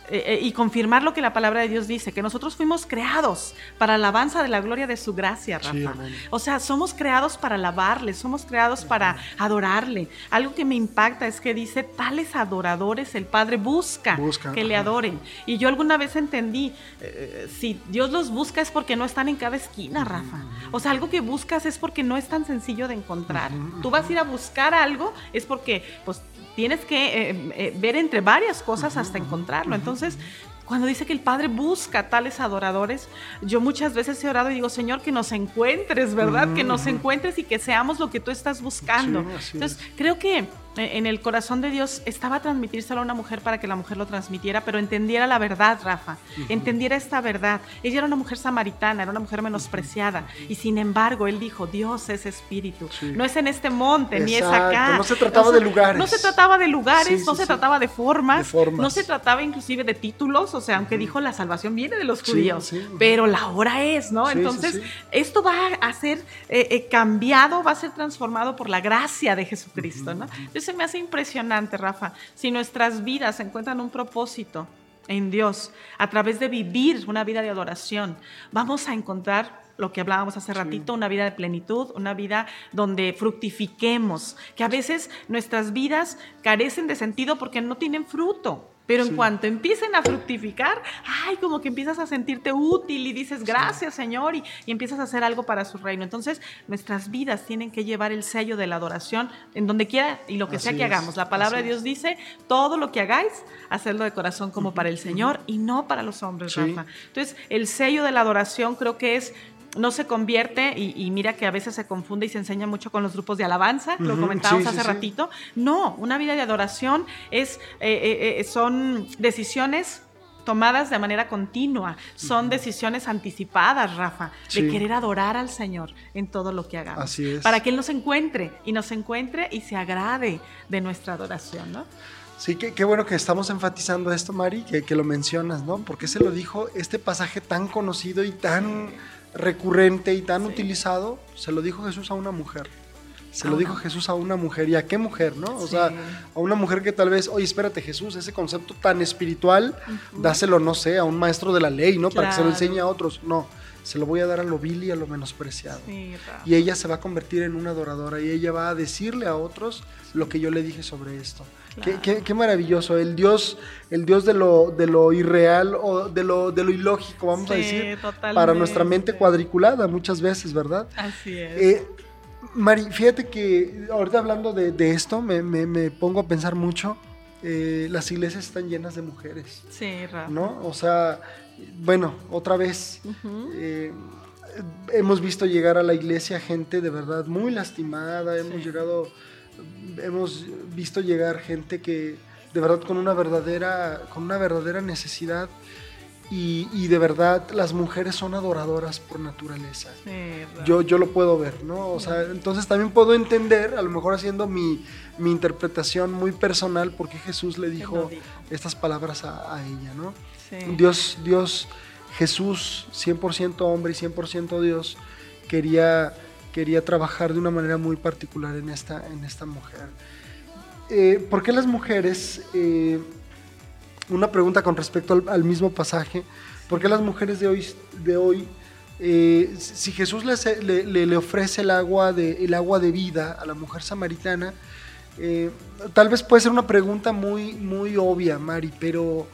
eh, eh, y confirmar lo que la palabra de Dios dice, que nosotros fuimos creados para alabanza de la gloria de su gracia, Rafa. o sea, somos creados para alabarle, somos creados para adorarle. Algo que me impacta es que dice, tales adoradores el Padre busca, que le adoren. Y yo alguna vez entendí, eh, si Dios los busca es porque no están en cada esquina, Rafa. O sea, algo que buscas es porque no es tan sencillo de encontrar. Tú vas a ir a buscar algo, es porque pues tienes que eh, eh, ver entre varias cosas hasta encontrarlo. Entonces, cuando dice que el Padre busca tales adoradores, yo muchas veces he orado y digo, Señor, que nos encuentres, ¿verdad? Que nos encuentres y que seamos lo que tú estás buscando. Entonces, creo que en el corazón de Dios estaba transmitírselo a una mujer para que la mujer lo transmitiera, pero entendiera la verdad, Rafa, entendiera esta verdad. Ella era una mujer samaritana, era una mujer menospreciada, y sin embargo él dijo, Dios es espíritu, no es en este monte, ni es acá. No se trataba de lugares. No se trataba de lugares, no se trataba de formas, no se trataba inclusive de títulos, o sea, aunque dijo la salvación viene de los judíos, pero la hora es, ¿no? Entonces, esto va a ser eh, eh, cambiado, va a ser transformado por la gracia de Jesucristo, ¿no? Entonces, se me hace impresionante, Rafa, si nuestras vidas encuentran un propósito en Dios a través de vivir una vida de adoración, vamos a encontrar lo que hablábamos hace ratito, una vida de plenitud, una vida donde fructifiquemos, que a veces nuestras vidas carecen de sentido porque no tienen fruto. Pero en cuanto empiecen a fructificar, ay, como que empiezas a sentirte útil y dices, gracias Señor, y, empiezas a hacer algo para su reino. Entonces, nuestras vidas tienen que llevar el sello de la adoración en donde quiera y lo que sea que hagamos. La palabra de Dios dice, todo lo que hagáis, hacerlo de corazón como para el Señor y no para los hombres, Rafa. Entonces, el sello de la adoración creo que es no se convierte, y, mira que a veces se confunde y se enseña mucho con los grupos de alabanza, lo comentábamos hace ratito. No, una vida de adoración es, eh, eh, eh, son decisiones tomadas de manera continua, son decisiones anticipadas, Rafa, de querer adorar al Señor en todo lo que hagamos. Así es. Para que Él nos encuentre y nos encuentre y se agrade de nuestra adoración, ¿no? Sí, qué, bueno que estamos enfatizando esto, Mari, que, que, lo mencionas, ¿no? Porque se lo dijo este pasaje tan conocido y tan recurrente y tan utilizado, se lo dijo Jesús a una mujer. Se lo dijo Jesús a una mujer. ¿Y a qué mujer, no? O sea, a una mujer que tal vez, oye, espérate, Jesús, ese concepto tan espiritual, dáselo, no sé, a un maestro de la ley, ¿no? Para que se lo enseñe a otros. No, se lo voy a dar a lo vil y a lo menospreciado. y ella se va a convertir en una adoradora y ella va a decirle a otros lo que yo le dije sobre esto. Qué, maravilloso, el Dios, el Dios de lo, de lo irreal o de lo, de lo ilógico, vamos a decir, para nuestra mente cuadriculada muchas veces, ¿verdad? Así es. Eh, Mari, fíjate que ahorita hablando de, esto, me, pongo a pensar mucho. Eh, las iglesias están llenas de mujeres. Sí, Rafa. ¿No? O sea, bueno, otra vez. Eh, hemos visto llegar a la iglesia gente de verdad muy lastimada, hemos llegado hemos visto llegar gente que de verdad con una verdadera, con una verdadera necesidad y, de verdad las mujeres son adoradoras por naturaleza. yo, yo lo puedo ver, ¿no? O sea, entonces también puedo entender, a lo mejor haciendo mi, interpretación muy personal, por qué Jesús le dijo, estas palabras a, ella, ¿no? Dios, Dios, Jesús, 100% hombre y 100% Dios, quería quería trabajar de una manera muy particular en esta, en esta mujer. Eh, ¿Por qué las mujeres, eh, una pregunta con respecto al, mismo pasaje, ¿por qué las mujeres de hoy, de hoy eh, si Jesús le, le, ofrece el agua, de, el agua de vida a la mujer samaritana, tal vez puede ser una pregunta muy, muy obvia, Mari, pero,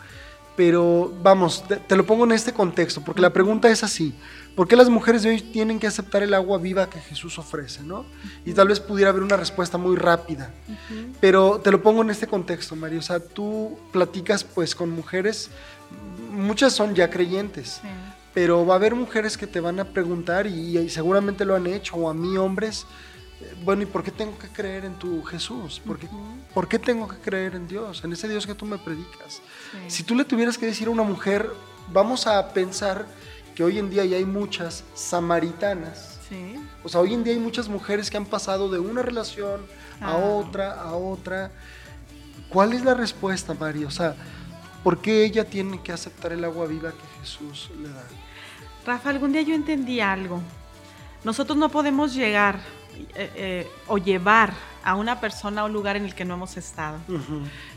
pero vamos, te lo pongo en este contexto, porque la pregunta es así. ¿Por qué las mujeres de hoy tienen que aceptar el agua viva que Jesús ofrece? ¿no? Y tal vez pudiera haber una respuesta muy rápida. Pero te lo pongo en este contexto, Mario. O sea, tú platicas pues con mujeres, muchas son ya creyentes, pero va a haber mujeres que te van a preguntar y, seguramente lo han hecho, o a mí hombres, bueno, ¿y por qué tengo que creer en tu Jesús? ¿Por qué, ¿por qué tengo que creer en Dios, en ese Dios que tú me predicas? Sí. Si tú le tuvieras que decir a una mujer, vamos a pensar que hoy en día ya hay muchas samaritanas. Sí. O sea, hoy en día hay muchas mujeres que han pasado de una relación a otra, a otra. ¿Cuál es la respuesta, María? O sea, ¿por qué ella tiene que aceptar el agua viva que Jesús le da? Rafa, algún día yo entendí algo. Nosotros no podemos llegar eh, eh, o llevar a una persona un lugar en el que no hemos estado.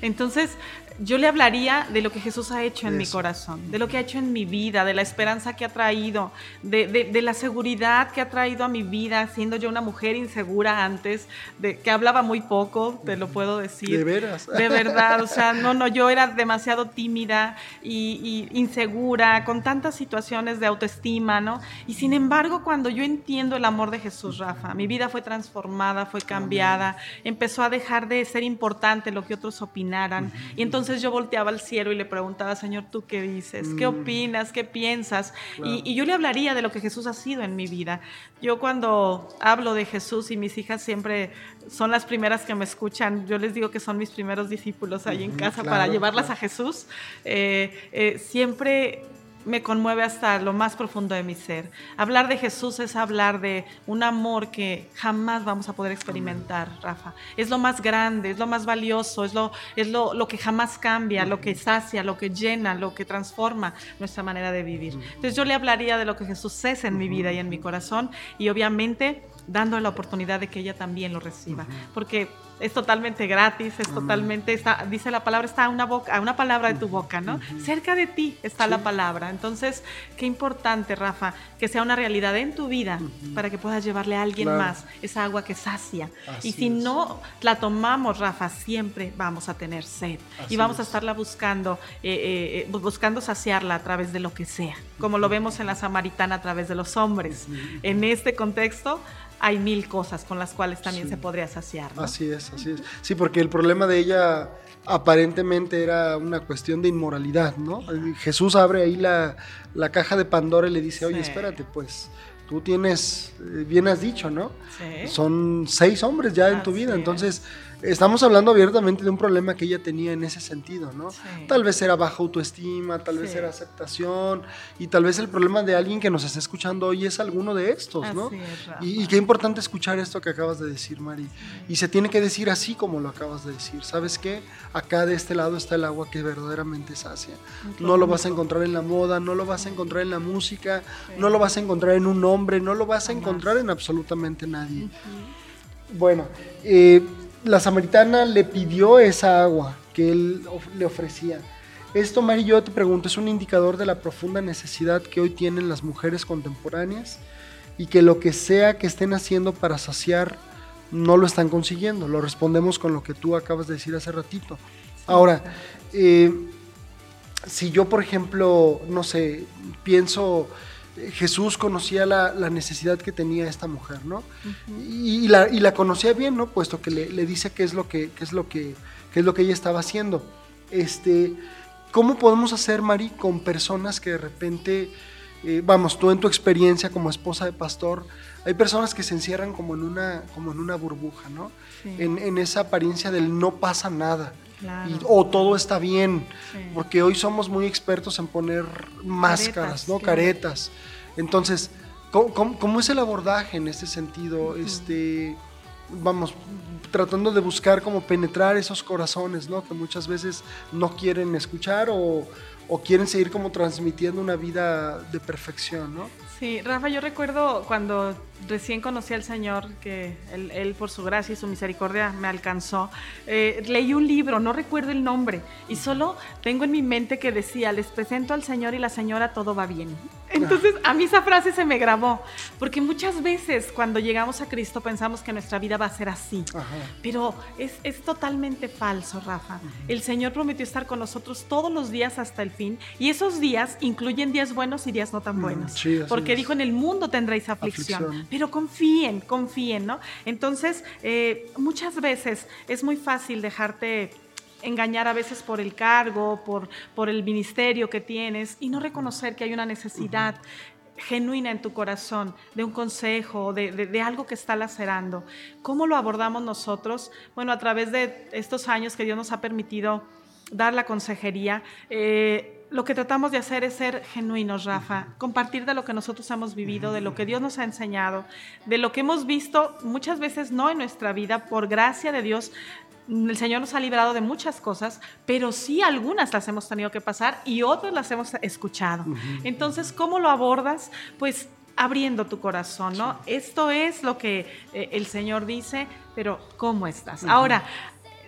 Entonces, yo le hablaría de lo que Jesús ha hecho en mi corazón, de lo que ha hecho en mi vida, de la esperanza que ha traído, de, de- de la seguridad que ha traído a mi vida, siendo yo una mujer insegura antes, de, que hablaba muy poco, te lo puedo decir. De veras. De verdad, o sea, no, no, yo era demasiado tímida y, y insegura, con tantas situaciones de autoestima, ¿no? Y sin embargo, cuando yo entiendo el amor de Jesús, Rafa, mi vida fue transformada, fue cambiada, empezó a dejar de ser importante lo que otros opinaran. Y entonces yo volteaba al cielo y le preguntaba, Señor, ¿tú qué dices? ¿Qué Mm. opinas? ¿Qué piensas? Claro. Y, y yo le hablaría de lo que Jesús ha sido en mi vida. Yo cuando hablo de Jesús y mis hijas siempre son las primeras que me escuchan, yo les digo que son mis primeros discípulos ahí en casa claro, para llevarlas claro. a Jesús, eh, eh, siempre me conmueve hasta lo más profundo de mi ser. Hablar de Jesús es hablar de un amor que jamás vamos a poder experimentar, Rafa. Es lo más grande, es lo más valioso, es lo, es lo, lo que jamás cambia, lo que sacia, lo que llena, lo que transforma nuestra manera de vivir. Entonces yo le hablaría de lo que Jesús es en mi vida y en mi corazón y obviamente dando la oportunidad de que ella también lo reciba, porque es totalmente gratis, es totalmente, está, dice la palabra, está a una, boca, a una palabra de tu boca, ¿no? Cerca de ti está la palabra. Entonces, qué importante, Rafa, que sea una realidad en tu vida para que puedas llevarle a alguien Claro. más esa agua que sacia. Así y si es. no la tomamos, Rafa, siempre vamos a tener sed Así y vamos a es. estarla buscando, eh, eh, eh, buscando saciarla a través de lo que sea, como lo vemos en la samaritana a través de los hombres. En este contexto hay mil cosas con las cuales también Sí. se podría saciar. ¿no? Así es, así es. Sí, porque el problema de ella aparentemente era una cuestión de inmoralidad, ¿no? Jesús abre ahí la, la caja de Pandora y le dice, oye, Sí. espérate, pues tú tienes, eh, bien has dicho, ¿no? Sí. Son seis hombres ya en tu vida, es. Entonces estamos hablando abiertamente de un problema que ella tenía en ese sentido, ¿no? Sí. Tal vez era baja autoestima, tal vez Sí. era aceptación y tal vez el problema de alguien que nos está escuchando hoy es alguno de estos, ¿no? Así es, Rafa. Y, y qué importante escuchar esto que acabas de decir, Mari. Y se tiene que decir así como lo acabas de decir. ¿Sabes qué? Acá de este lado está el agua que verdaderamente sacia. No lo vas a encontrar en la moda, no lo vas a encontrar en la música, no lo vas a encontrar en un hombre, no lo vas a encontrar en absolutamente nadie. Bueno, eh, la samaritana le pidió esa agua que él of- le ofrecía. Esto, Mari, yo te pregunto, es un indicador de la profunda necesidad que hoy tienen las mujeres contemporáneas y que lo que sea que estén haciendo para saciar no lo están consiguiendo. Lo respondemos con lo que tú acabas de decir hace ratito. Ahora, eh, si yo, por ejemplo, no sé, pienso, Jesús conocía la, la necesidad que tenía esta mujer, ¿no? y, y la, y la conocía bien, ¿no? Puesto que le, le dice qué es lo que, qué es lo que, qué es lo que ella estaba haciendo. Este, ¿Cómo podemos hacer, Mari, con personas que de repente, eh, vamos, tú en tu experiencia como esposa de pastor, hay personas que se encierran como en una, como en una burbuja, ¿no? Sí. En, en esa apariencia del no pasa nada. Claro. y- o todo está bien, Sí. porque hoy somos muy expertos en poner máscaras, Caretas, ¿no? claro. Caretas. Entonces, ¿cómo, cómo- cómo es el abordaje en este sentido? Este, vamos, tratando de buscar como penetrar esos corazones, ¿no? Que muchas veces no quieren escuchar o, o quieren seguir como transmitiendo una vida de perfección, ¿no? Sí, Rafa, yo recuerdo cuando recién conocí al Señor, que él, él, por su gracia y su misericordia me alcanzó, eh, leí un libro, no recuerdo el nombre, y solo tengo en mi mente que decía, les presento al Señor y la señora todo va bien. Entonces a mí esa frase se me grabó, porque muchas veces cuando llegamos a Cristo pensamos que nuestra vida va a ser así. Ajá. Pero es, es totalmente falso, Rafa. El Señor prometió estar con nosotros todos los días hasta el fin. Y esos días incluyen días buenos y días no tan Mm, buenos. sí, porque es. dijo, en el mundo tendréis aflicción. Aflicción. Pero confíen, confíen, ¿no? Entonces, eh, muchas veces es muy fácil dejarte engañar a veces por el cargo, por, por el ministerio que tienes y no reconocer que hay una necesidad. genuina en tu corazón, de un consejo, de, de, algo que está lacerando. ¿Cómo lo abordamos nosotros? Bueno, a través de estos años que Dios nos ha permitido dar la consejería, eh, lo que tratamos de hacer es ser genuinos, Rafa, compartir de lo que nosotros hemos vivido, de lo que Dios nos ha enseñado, de lo que hemos visto muchas veces no en nuestra vida, por gracia de Dios. El Señor nos ha librado de muchas cosas, pero sí algunas las hemos tenido que pasar y otras las hemos escuchado. Entonces, ¿cómo lo abordas? Pues abriendo tu corazón, ¿no? Esto es lo que eh, el Señor dice, pero ¿cómo estás? Ahora,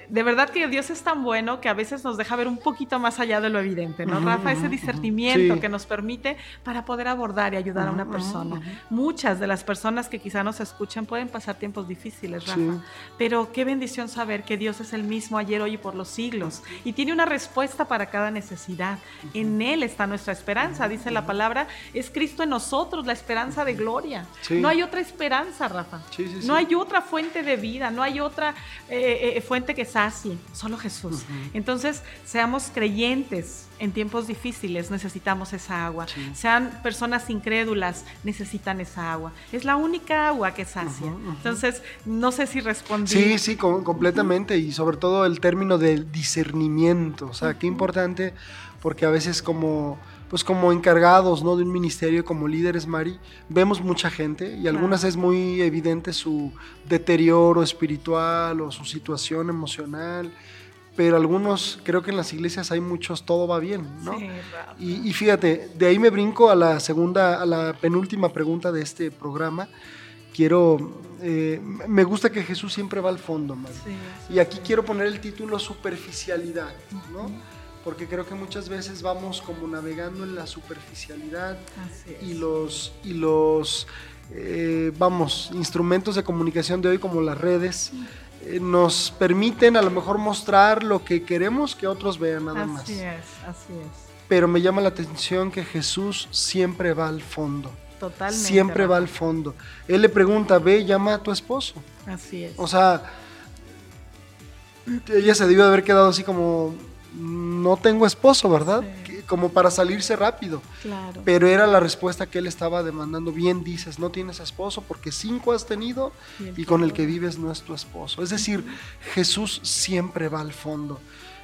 de verdad que Dios es tan bueno que a veces nos deja ver un poquito más allá de lo evidente, ¿no, Rafa? Ese discernimiento que nos permite para poder abordar y ayudar a una persona. Muchas de las personas que quizá nos escuchen pueden pasar tiempos difíciles, Rafa, pero qué bendición saber que Dios es el mismo ayer, hoy y por los siglos. Y tiene una respuesta para cada necesidad. En Él está nuestra esperanza, dice la palabra, es Cristo en nosotros, la esperanza de gloria. No hay otra esperanza, Rafa. no hay otra fuente de vida, no hay otra eh, eh, fuente que así, solo Jesús. Entonces, seamos creyentes en tiempos difíciles, necesitamos esa agua. Sean personas incrédulas, necesitan esa agua. Es la única agua que sacia. Entonces, no sé si respondí. Sí, sí, completamente. Y sobre todo el término del discernimiento. O sea, qué importante, porque a veces como pues como encargados ¿no? de un ministerio, como líderes, Mari, vemos mucha gente y algunas es muy evidente su deterioro espiritual o su situación emocional, pero algunos, creo que en las iglesias hay muchos, todo va bien, ¿no? Sí, y, y, fíjate, de ahí me brinco a la segunda, a la penúltima pregunta de este programa. Quiero, eh, me gusta que Jesús siempre va al fondo, Mari. y aquí quiero poner el título superficialidad, ¿no? Porque creo que muchas veces vamos como navegando en la superficialidad y los, y los eh, vamos, instrumentos de comunicación de hoy como las redes eh, nos permiten a lo mejor mostrar lo que queremos que otros vean nada más. Así es, así es. Pero me llama la atención que Jesús siempre va al fondo. Totalmente. Siempre va al fondo. Él le pregunta, ve, llama a tu esposo. Así es. O sea, ella se debió de haber quedado así como, no tengo esposo, ¿verdad? Como para salirse rápido. Claro. Pero era la respuesta que él estaba demandando. Bien dices, no tienes esposo porque cinco has tenido y, con el que vives no es tu esposo. Es decir, Jesús siempre va al fondo.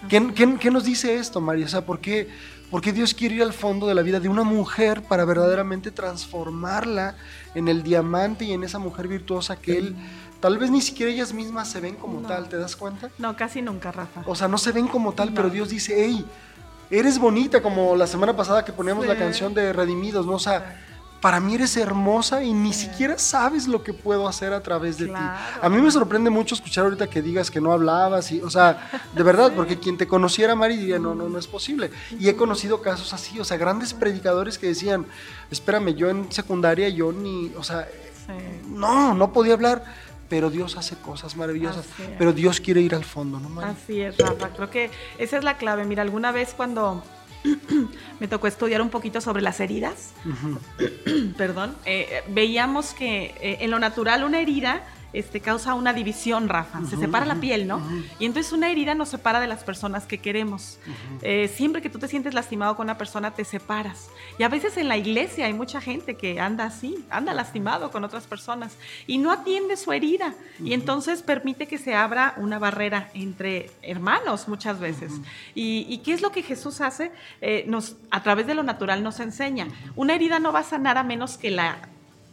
¿Qué, nos dice esto, María? O sea, ¿por qué, porque Dios quiere ir al fondo de la vida de una mujer para verdaderamente transformarla en el diamante y en esa mujer virtuosa que Él Tal vez ni siquiera ellas mismas se ven como tal, ¿te das cuenta? No, casi nunca, Rafa. O sea, no se ven como tal, pero Dios dice, hey, eres bonita, como la semana pasada que poníamos la canción de Redimidos, ¿no? O sea, para mí eres hermosa y ni siquiera sabes lo que puedo hacer a través de ti. A mí me sorprende mucho escuchar ahorita que digas que no hablabas, y, o sea, de verdad, *laughs* porque quien te conociera, Mari, diría, no, no, no es posible. Y he conocido casos así, o sea, grandes predicadores que decían, espérame, yo en secundaria, yo ni, o sea, no, no podía hablar pero Dios hace cosas maravillosas, pero Dios quiere ir al fondo, ¿no? Así es, Rafa, creo que esa es la clave. Mira, alguna vez cuando *clears throat* me tocó estudiar un poquito sobre las heridas, *clears throat* perdón, eh, veíamos que eh, en lo natural una herida este, causa una división, Rafa. se separa la piel, ¿no? Y entonces una herida nos separa de las personas que queremos. Eh, siempre que tú te sientes lastimado con una persona, te separas. Y a veces en la iglesia hay mucha gente que anda así, anda lastimado con otras personas y no atiende su herida. Y entonces permite que se abra una barrera entre hermanos muchas veces. Y, qué es lo que Jesús hace? Eh, nos, a través de lo natural nos enseña. Una herida no va a sanar a menos que la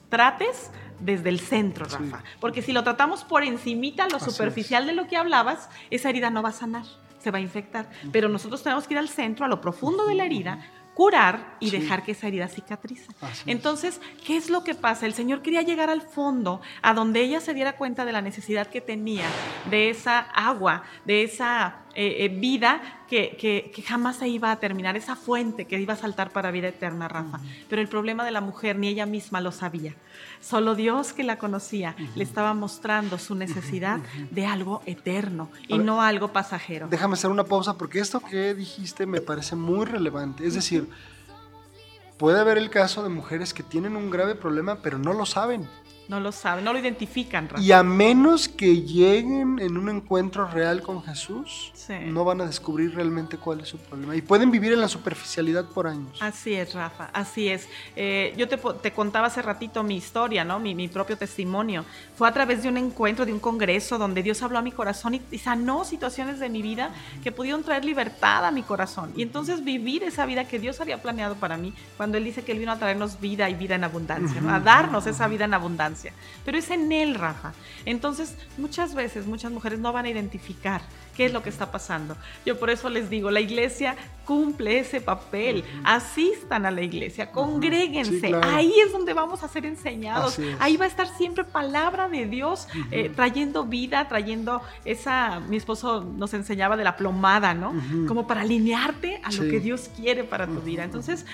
trates desde el centro, Rafa. Porque si lo tratamos por encimita, lo superficial de lo que hablabas, esa herida no va a sanar, se va a infectar. Pero nosotros tenemos que ir al centro, a lo profundo de la herida, curar y dejar que esa herida cicatrice. Entonces, ¿qué es lo que pasa? El Señor quería llegar al fondo, a donde ella se diera cuenta de la necesidad que tenía de esa agua, de esa eh, eh, vida que, que, jamás se iba a terminar, esa fuente que iba a saltar para vida eterna, Rafa. Pero el problema de la mujer, ni ella misma lo sabía. Solo Dios que la conocía le estaba mostrando su necesidad de algo eterno y no algo pasajero. Déjame hacer una pausa porque esto que dijiste me parece muy relevante. Es decir, puede haber el caso de mujeres que tienen un grave problema pero no lo saben. No lo saben, no lo identifican. Rafa. Y a menos que lleguen en un encuentro real con Jesús, Sí. no van a descubrir realmente cuál es su problema. Y pueden vivir en la superficialidad por años. Así es, Rafa, así es. Eh, yo te, contaba hace ratito mi historia, ¿no? Mi, mi propio testimonio. Fue a través de un encuentro, de un congreso, donde Dios habló a mi corazón y, y sanó situaciones de mi vida que pudieron traer libertad a mi corazón. Y entonces vivir esa vida que Dios había planeado para mí, cuando Él dice que Él vino a traernos vida y vida en abundancia, ¿no? a darnos esa vida en abundancia. Pero es en Él, Rafa. Entonces, muchas veces, muchas mujeres no van a identificar qué es lo que está pasando. Yo por eso les digo, la iglesia cumple ese papel. Asistan a la iglesia, congréguense. Sí, claro. Ahí es donde vamos a ser enseñados. Ahí va a estar siempre palabra de Dios, eh, trayendo vida, trayendo esa. Mi esposo nos enseñaba de la plomada, ¿no? Como para alinearte a lo Sí. que Dios quiere para tu vida. Entonces,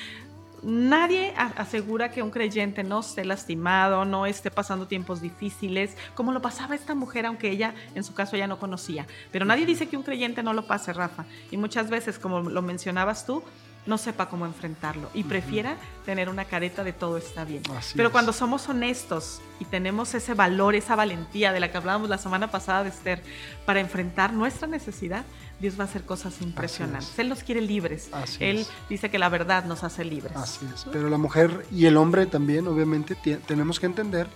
Nadie asegura que un creyente no esté lastimado, no esté pasando tiempos difíciles, como lo pasaba esta mujer, aunque ella, en su caso, ya no conocía. Pero nadie dice que un creyente no lo pase, Rafa. Y muchas veces, como lo mencionabas tú, no sepa cómo enfrentarlo y prefiera tener una careta de todo está bien. Así Pero es. cuando somos honestos y tenemos ese valor, esa valentía de la que hablábamos la semana pasada de Esther, para enfrentar nuestra necesidad, Dios va a hacer cosas impresionantes. es. Él nos quiere libres. Así Él es. dice que la verdad nos hace libres. Así es. Pero la mujer y el hombre también, obviamente, tenemos que entender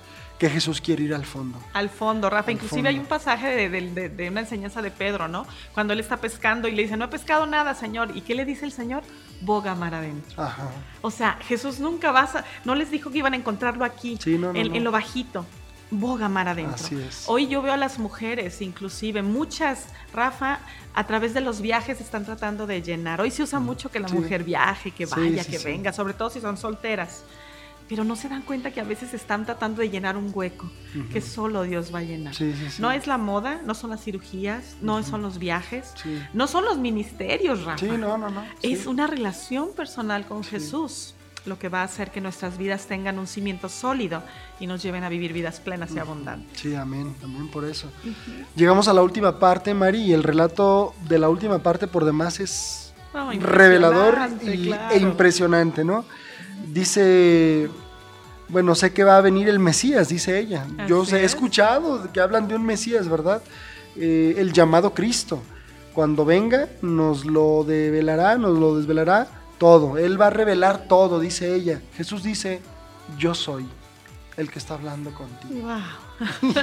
que Jesús quiere ir al fondo. Al fondo, Rafa. Al Inclusive fondo. hay un pasaje de, de- de- de una enseñanza de Pedro, ¿no? Cuando él está pescando y le dice, no he pescado nada, Señor. ¿Y qué le dice el Señor? Boga mar adentro. Ajá. O sea, Jesús nunca va a... No les dijo que iban a encontrarlo aquí, Sí, no, no, en, no. en lo bajito. Boga mar adentro. Así es. Hoy yo veo a las mujeres, inclusive muchas, Rafa, a través de los viajes están tratando de llenar. Hoy se usa mucho que la Sí. mujer viaje, que vaya, sí, que venga, sobre todo si son solteras. Pero no se dan cuenta que a veces están tratando de llenar un hueco que solo Dios va a llenar. Sí, sí, sí. No es la moda, no son las cirugías, no son los viajes, no son los ministerios, Rafa. Sí, no, no, no. Es una relación personal con Jesús lo que va a hacer que nuestras vidas tengan un cimiento sólido y nos lleven a vivir vidas plenas y abundantes. Sí, amén, amén por eso. Llegamos a la última parte, Mari, y el relato de la última parte por demás es No, revelador y- claro. e impresionante, ¿no? Dice, bueno, sé que va a venir el Mesías, dice ella. Yo sé, he es. escuchado que hablan de un Mesías, ¿verdad? Eh, el llamado Cristo. Cuando venga, nos lo develará, nos lo desvelará todo. Él va a revelar todo, dice ella. Jesús dice, yo soy el que está hablando contigo. Wow. *laughs*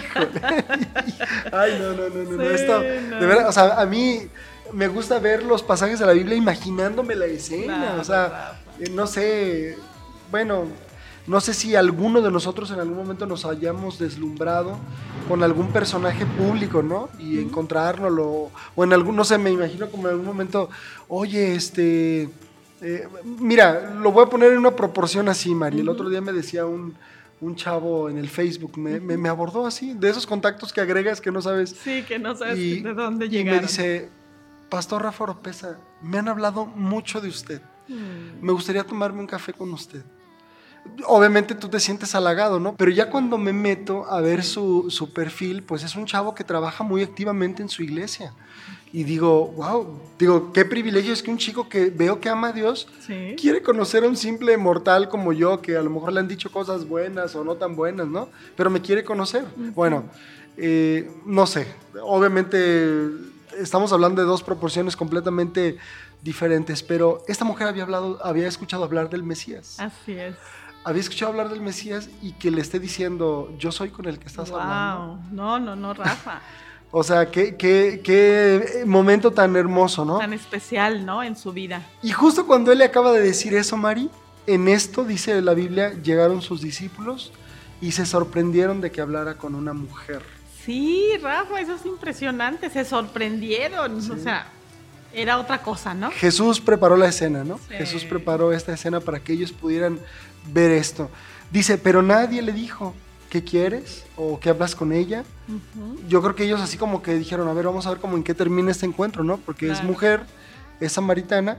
Ay, no, no, no, no, no, esto, no. de verdad, o sea, a mí me gusta ver los pasajes de la Biblia imaginándome la escena, o sea, eh, no sé, bueno, no sé si alguno de nosotros en algún momento nos hayamos deslumbrado con algún personaje público, ¿no? Y encontrárnoslo, o en algún, no sé, me imagino como en algún momento, oye, este... eh, mira, lo voy a poner en una proporción así, Mari. El otro día me decía un, un chavo en el Facebook, me, me- me abordó así, de esos contactos que agregas que no sabes. Sí, que no sabes Y, de dónde y llegaron. me dice, Pastor Rafa Oropesa, me han hablado mucho de usted. Mm, Me gustaría tomarme un café con usted. Obviamente tú te sientes halagado, ¿no? Pero ya cuando me meto a ver su, su perfil, pues es un chavo que trabaja muy activamente en su iglesia. Y digo, wow, digo, qué privilegio es que un chico que veo que ama a Dios Sí. quiere conocer a un simple mortal como yo, que a lo mejor le han dicho cosas buenas o no tan buenas, ¿no? Pero me quiere conocer. Bueno, eh, no sé, obviamente estamos hablando de dos proporciones completamente diferentes, pero esta mujer había, hablado, había escuchado hablar del Mesías. Así es. Había escuchado hablar del Mesías y que le esté diciendo, yo soy con el que estás hablando. Wow. No, no, no, Rafa. *laughs* O sea, qué, qué, qué momento tan hermoso, ¿no? Tan especial, ¿no? En su vida. Y justo cuando él le acaba de decir eso, Mari, en esto, dice la Biblia, llegaron sus discípulos y se sorprendieron de que hablara con una mujer. Sí, Rafa, eso es impresionante. Se sorprendieron. O sea, era otra cosa, ¿no? Jesús preparó la escena, ¿no? Sí. Jesús preparó esta escena para que ellos pudieran ver esto. Dice, pero nadie le dijo, ¿qué quieres? ¿O qué hablas con ella? Yo creo que ellos así como que dijeron, a ver, vamos a ver cómo en qué termina este encuentro, ¿no? Porque es mujer, es samaritana.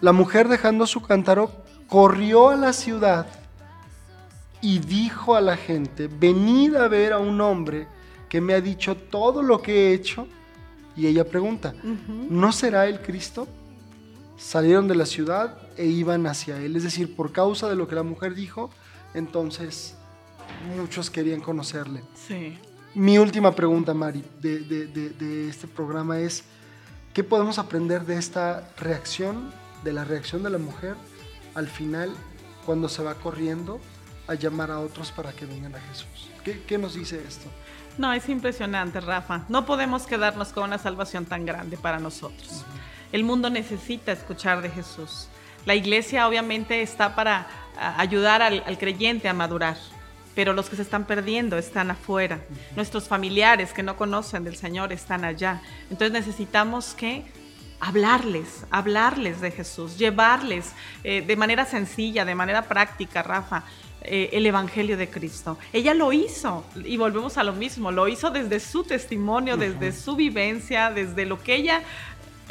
La mujer dejando su cántaro corrió a la ciudad y dijo a la gente, venid a ver a un hombre que me ha dicho todo lo que he hecho. Y ella pregunta. ¿no será el Cristo? Salieron de la ciudad e iban hacia él. Es decir, por causa de lo que la mujer dijo, entonces muchos querían conocerle. Sí. Mi última pregunta, Mari, de, de- de- de este programa es, ¿qué podemos aprender de esta reacción, de la reacción de la mujer al final cuando se va corriendo a llamar a otros para que vengan a Jesús? ¿Qué, qué nos dice esto? No, es impresionante, Rafa. No podemos quedarnos con una salvación tan grande para nosotros. El mundo necesita escuchar de Jesús. La iglesia obviamente está para ayudar al, al creyente a madurar, pero los que se están perdiendo están afuera. Nuestros familiares que no conocen del Señor están allá. Entonces necesitamos que hablarles, hablarles de Jesús, llevarles eh, de manera sencilla, de manera práctica, Rafa, eh, el Evangelio de Cristo. Ella lo hizo y volvemos a lo mismo, lo hizo desde su testimonio, desde su vivencia, desde lo que ella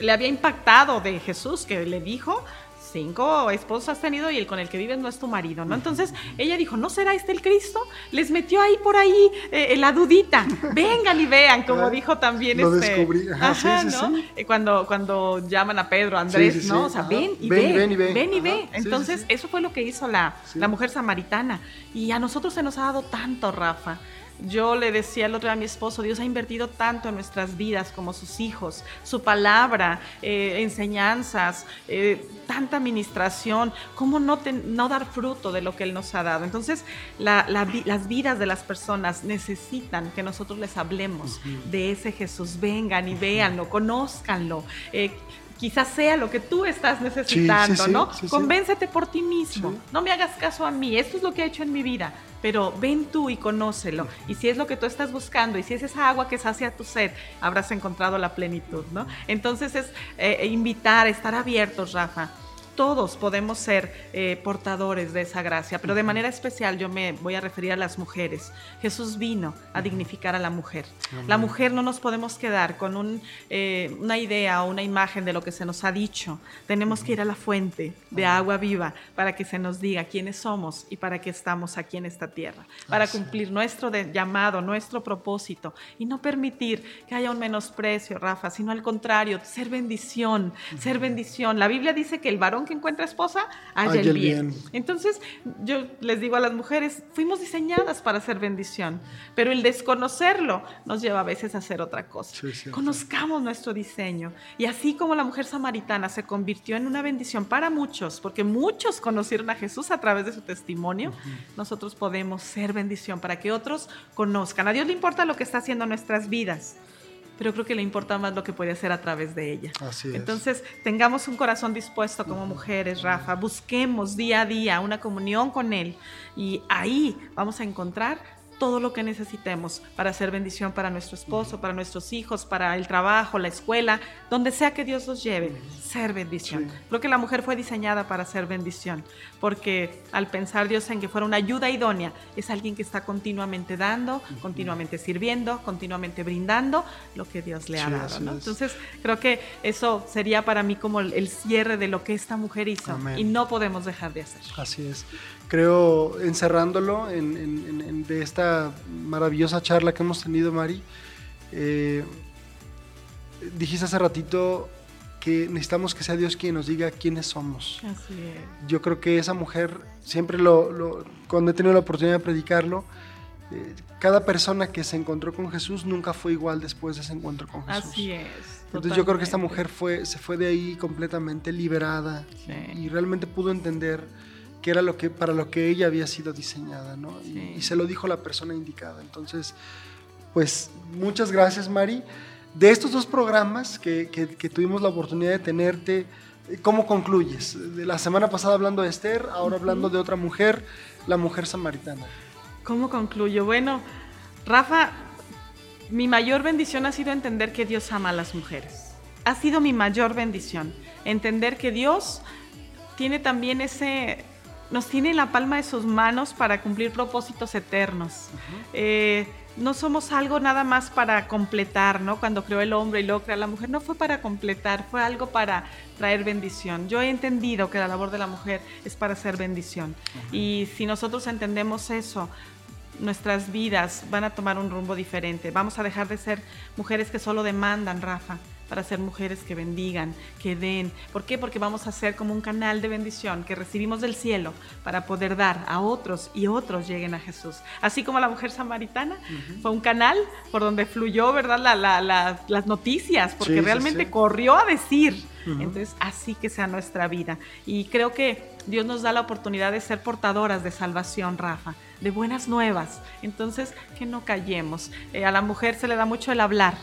le había impactado de Jesús, que le dijo, cinco esposos has tenido y el con el que vives no es tu marido, ¿no? Entonces ella dijo, ¿no será este el Cristo? Les metió ahí por ahí eh, la dudita, *laughs* vengan y vean, como dijo también lo este... descubrí. Ajá, sí, sí, ¿no? sí. Eh, Cuando, cuando llaman a Pedro, a Andrés, ¿no? O sea, ven y Ven, ve, ven y ve. ven y Ajá, ve. Entonces, eso fue lo que hizo la, la mujer samaritana. Y a nosotros se nos ha dado tanto, Rafa. Yo le decía el otro día a mi esposo, Dios ha invertido tanto en nuestras vidas como sus hijos, su palabra, eh, enseñanzas, eh, tanta administración, ¿cómo no, dar fruto de lo que Él nos ha dado? Entonces, la- la vi- las vidas de las personas necesitan que nosotros les hablemos de ese Jesús. Vengan y véanlo, conózcanlo. eh, Quizás sea lo que tú estás necesitando, sí, ¿no? sí. Convéncete por ti mismo. No me hagas caso a mí. Esto es lo que he hecho en mi vida. Pero ven tú y conócelo. Y si es lo que tú estás buscando, y si es esa agua que sacia tu sed, habrás encontrado la plenitud, ¿no? Entonces es eh, invitar, estar abiertos, Rafa. Todos podemos ser eh, portadores de esa gracia, pero de manera especial yo me voy a referir a las mujeres. Jesús vino a dignificar a la mujer. La mujer no nos podemos quedar con un, eh, una idea o una imagen de lo que se nos ha dicho. Tenemos que ir a la fuente de agua viva para que se nos diga quiénes somos y para qué estamos aquí en esta tierra, para cumplir nuestro de- llamado, nuestro propósito y no permitir que haya un menosprecio, Rafa, sino al contrario, ser bendición, ser bendición. La Biblia dice que el varón que encuentra esposa Halla el bien. bien. Entonces, yo les digo a las mujeres, fuimos diseñadas para ser bendición, pero el desconocerlo nos lleva a veces a hacer otra cosa. Sí. Conozcamos nuestro diseño. Y así como la mujer samaritana se convirtió en una bendición para muchos, porque muchos conocieron a Jesús a través de su testimonio, nosotros podemos ser bendición para que otros conozcan. A Dios le importa lo que está haciendo en nuestras vidas, pero creo que le importa más lo que puede hacer a través de ella. Así es. Entonces, tengamos un corazón dispuesto como mujeres, Rafa. Busquemos día a día una comunión con Él y ahí vamos a encontrar todo lo que necesitemos para hacer bendición para nuestro esposo, para nuestros hijos, para el trabajo, la escuela, donde sea que Dios los lleve, ser bendición. Sí. Creo que la mujer fue diseñada para ser bendición, porque al pensar Dios en que fuera una ayuda idónea, es alguien que está continuamente dando, continuamente sirviendo, continuamente brindando lo que Dios le ha Sí, dado. ¿no? es. Entonces, creo que eso sería para mí como el, el cierre de lo que esta mujer hizo Amén. y no podemos dejar de hacer. Así es. Creo, encerrándolo en, en- en- de esta maravillosa charla que hemos tenido, Mari, eh, dijiste hace ratito que necesitamos que sea Dios quien nos diga quiénes somos. Así es. Yo creo que esa mujer, siempre lo, lo- cuando he tenido la oportunidad de predicarlo, eh, cada persona que se encontró con Jesús nunca fue igual después de ese encuentro con Jesús. Así es. Entonces yo creo que esta mujer fue, se fue de ahí completamente liberada Sí. y, y realmente pudo entender que era lo que, para lo que ella había sido diseñada, ¿no? Y- Sí. Y, se lo dijo la persona indicada. Entonces, pues muchas gracias, Mari. De estos dos programas que, que- que tuvimos la oportunidad de tenerte, ¿cómo concluyes? De la semana pasada hablando de Esther, ahora hablando de otra mujer, la mujer samaritana. ¿Cómo concluyo? Bueno, Rafa, mi mayor bendición ha sido entender que Dios ama a las mujeres. Ha sido mi mayor bendición. Entender que Dios tiene también ese, nos tiene en la palma de sus manos para cumplir propósitos eternos. Eh, no somos algo nada más para completar, ¿no? Cuando creó el hombre y luego creó la mujer, no fue para completar, fue algo para traer bendición. Yo he entendido que la labor de la mujer es para hacer bendición. Y si nosotros entendemos eso, nuestras vidas van a tomar un rumbo diferente. Vamos a dejar de ser mujeres que solo demandan, Rafa, para ser mujeres que bendigan, que den. ¿Por qué? Porque vamos a ser como un canal de bendición que recibimos del cielo para poder dar a otros y otros lleguen a Jesús. Así como la mujer samaritana fue un canal por donde fluyó, ¿verdad? las noticias, porque realmente corrió a decir. Entonces, así que sea nuestra vida. Y creo que Dios nos da la oportunidad de ser portadoras de salvación, Rafa, de buenas nuevas. Entonces, que no callemos. Eh, a la mujer se le da mucho el hablar,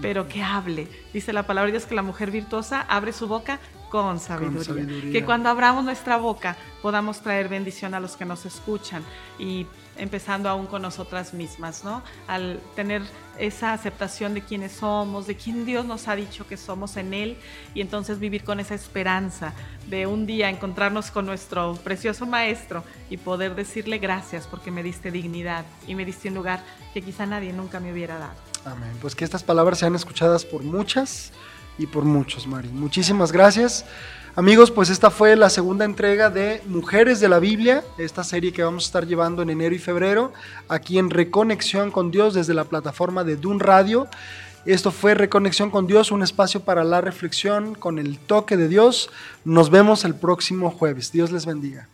pero que hable. Dice la palabra de Dios que la mujer virtuosa abre su boca con sabiduría. Que cuando abramos nuestra boca podamos traer bendición a los que nos escuchan y empezando aún con nosotras mismas, ¿no? Al tener esa aceptación de quiénes somos, de quién Dios nos ha dicho que somos en Él y entonces vivir con esa esperanza de un día encontrarnos con nuestro precioso Maestro y poder decirle gracias porque me diste dignidad y me diste un lugar que quizá nadie nunca me hubiera dado. Amén. Pues que estas palabras sean escuchadas por muchas y por muchos, Mari. Muchísimas gracias. Amigos, pues esta fue la segunda entrega de Mujeres de la Biblia, esta serie que vamos a estar llevando en enero y febrero, aquí en Reconexión con Dios desde la plataforma de Dun Radio. Esto fue Reconexión con Dios, un espacio para la reflexión con el toque de Dios. Nos vemos el próximo jueves. Dios les bendiga.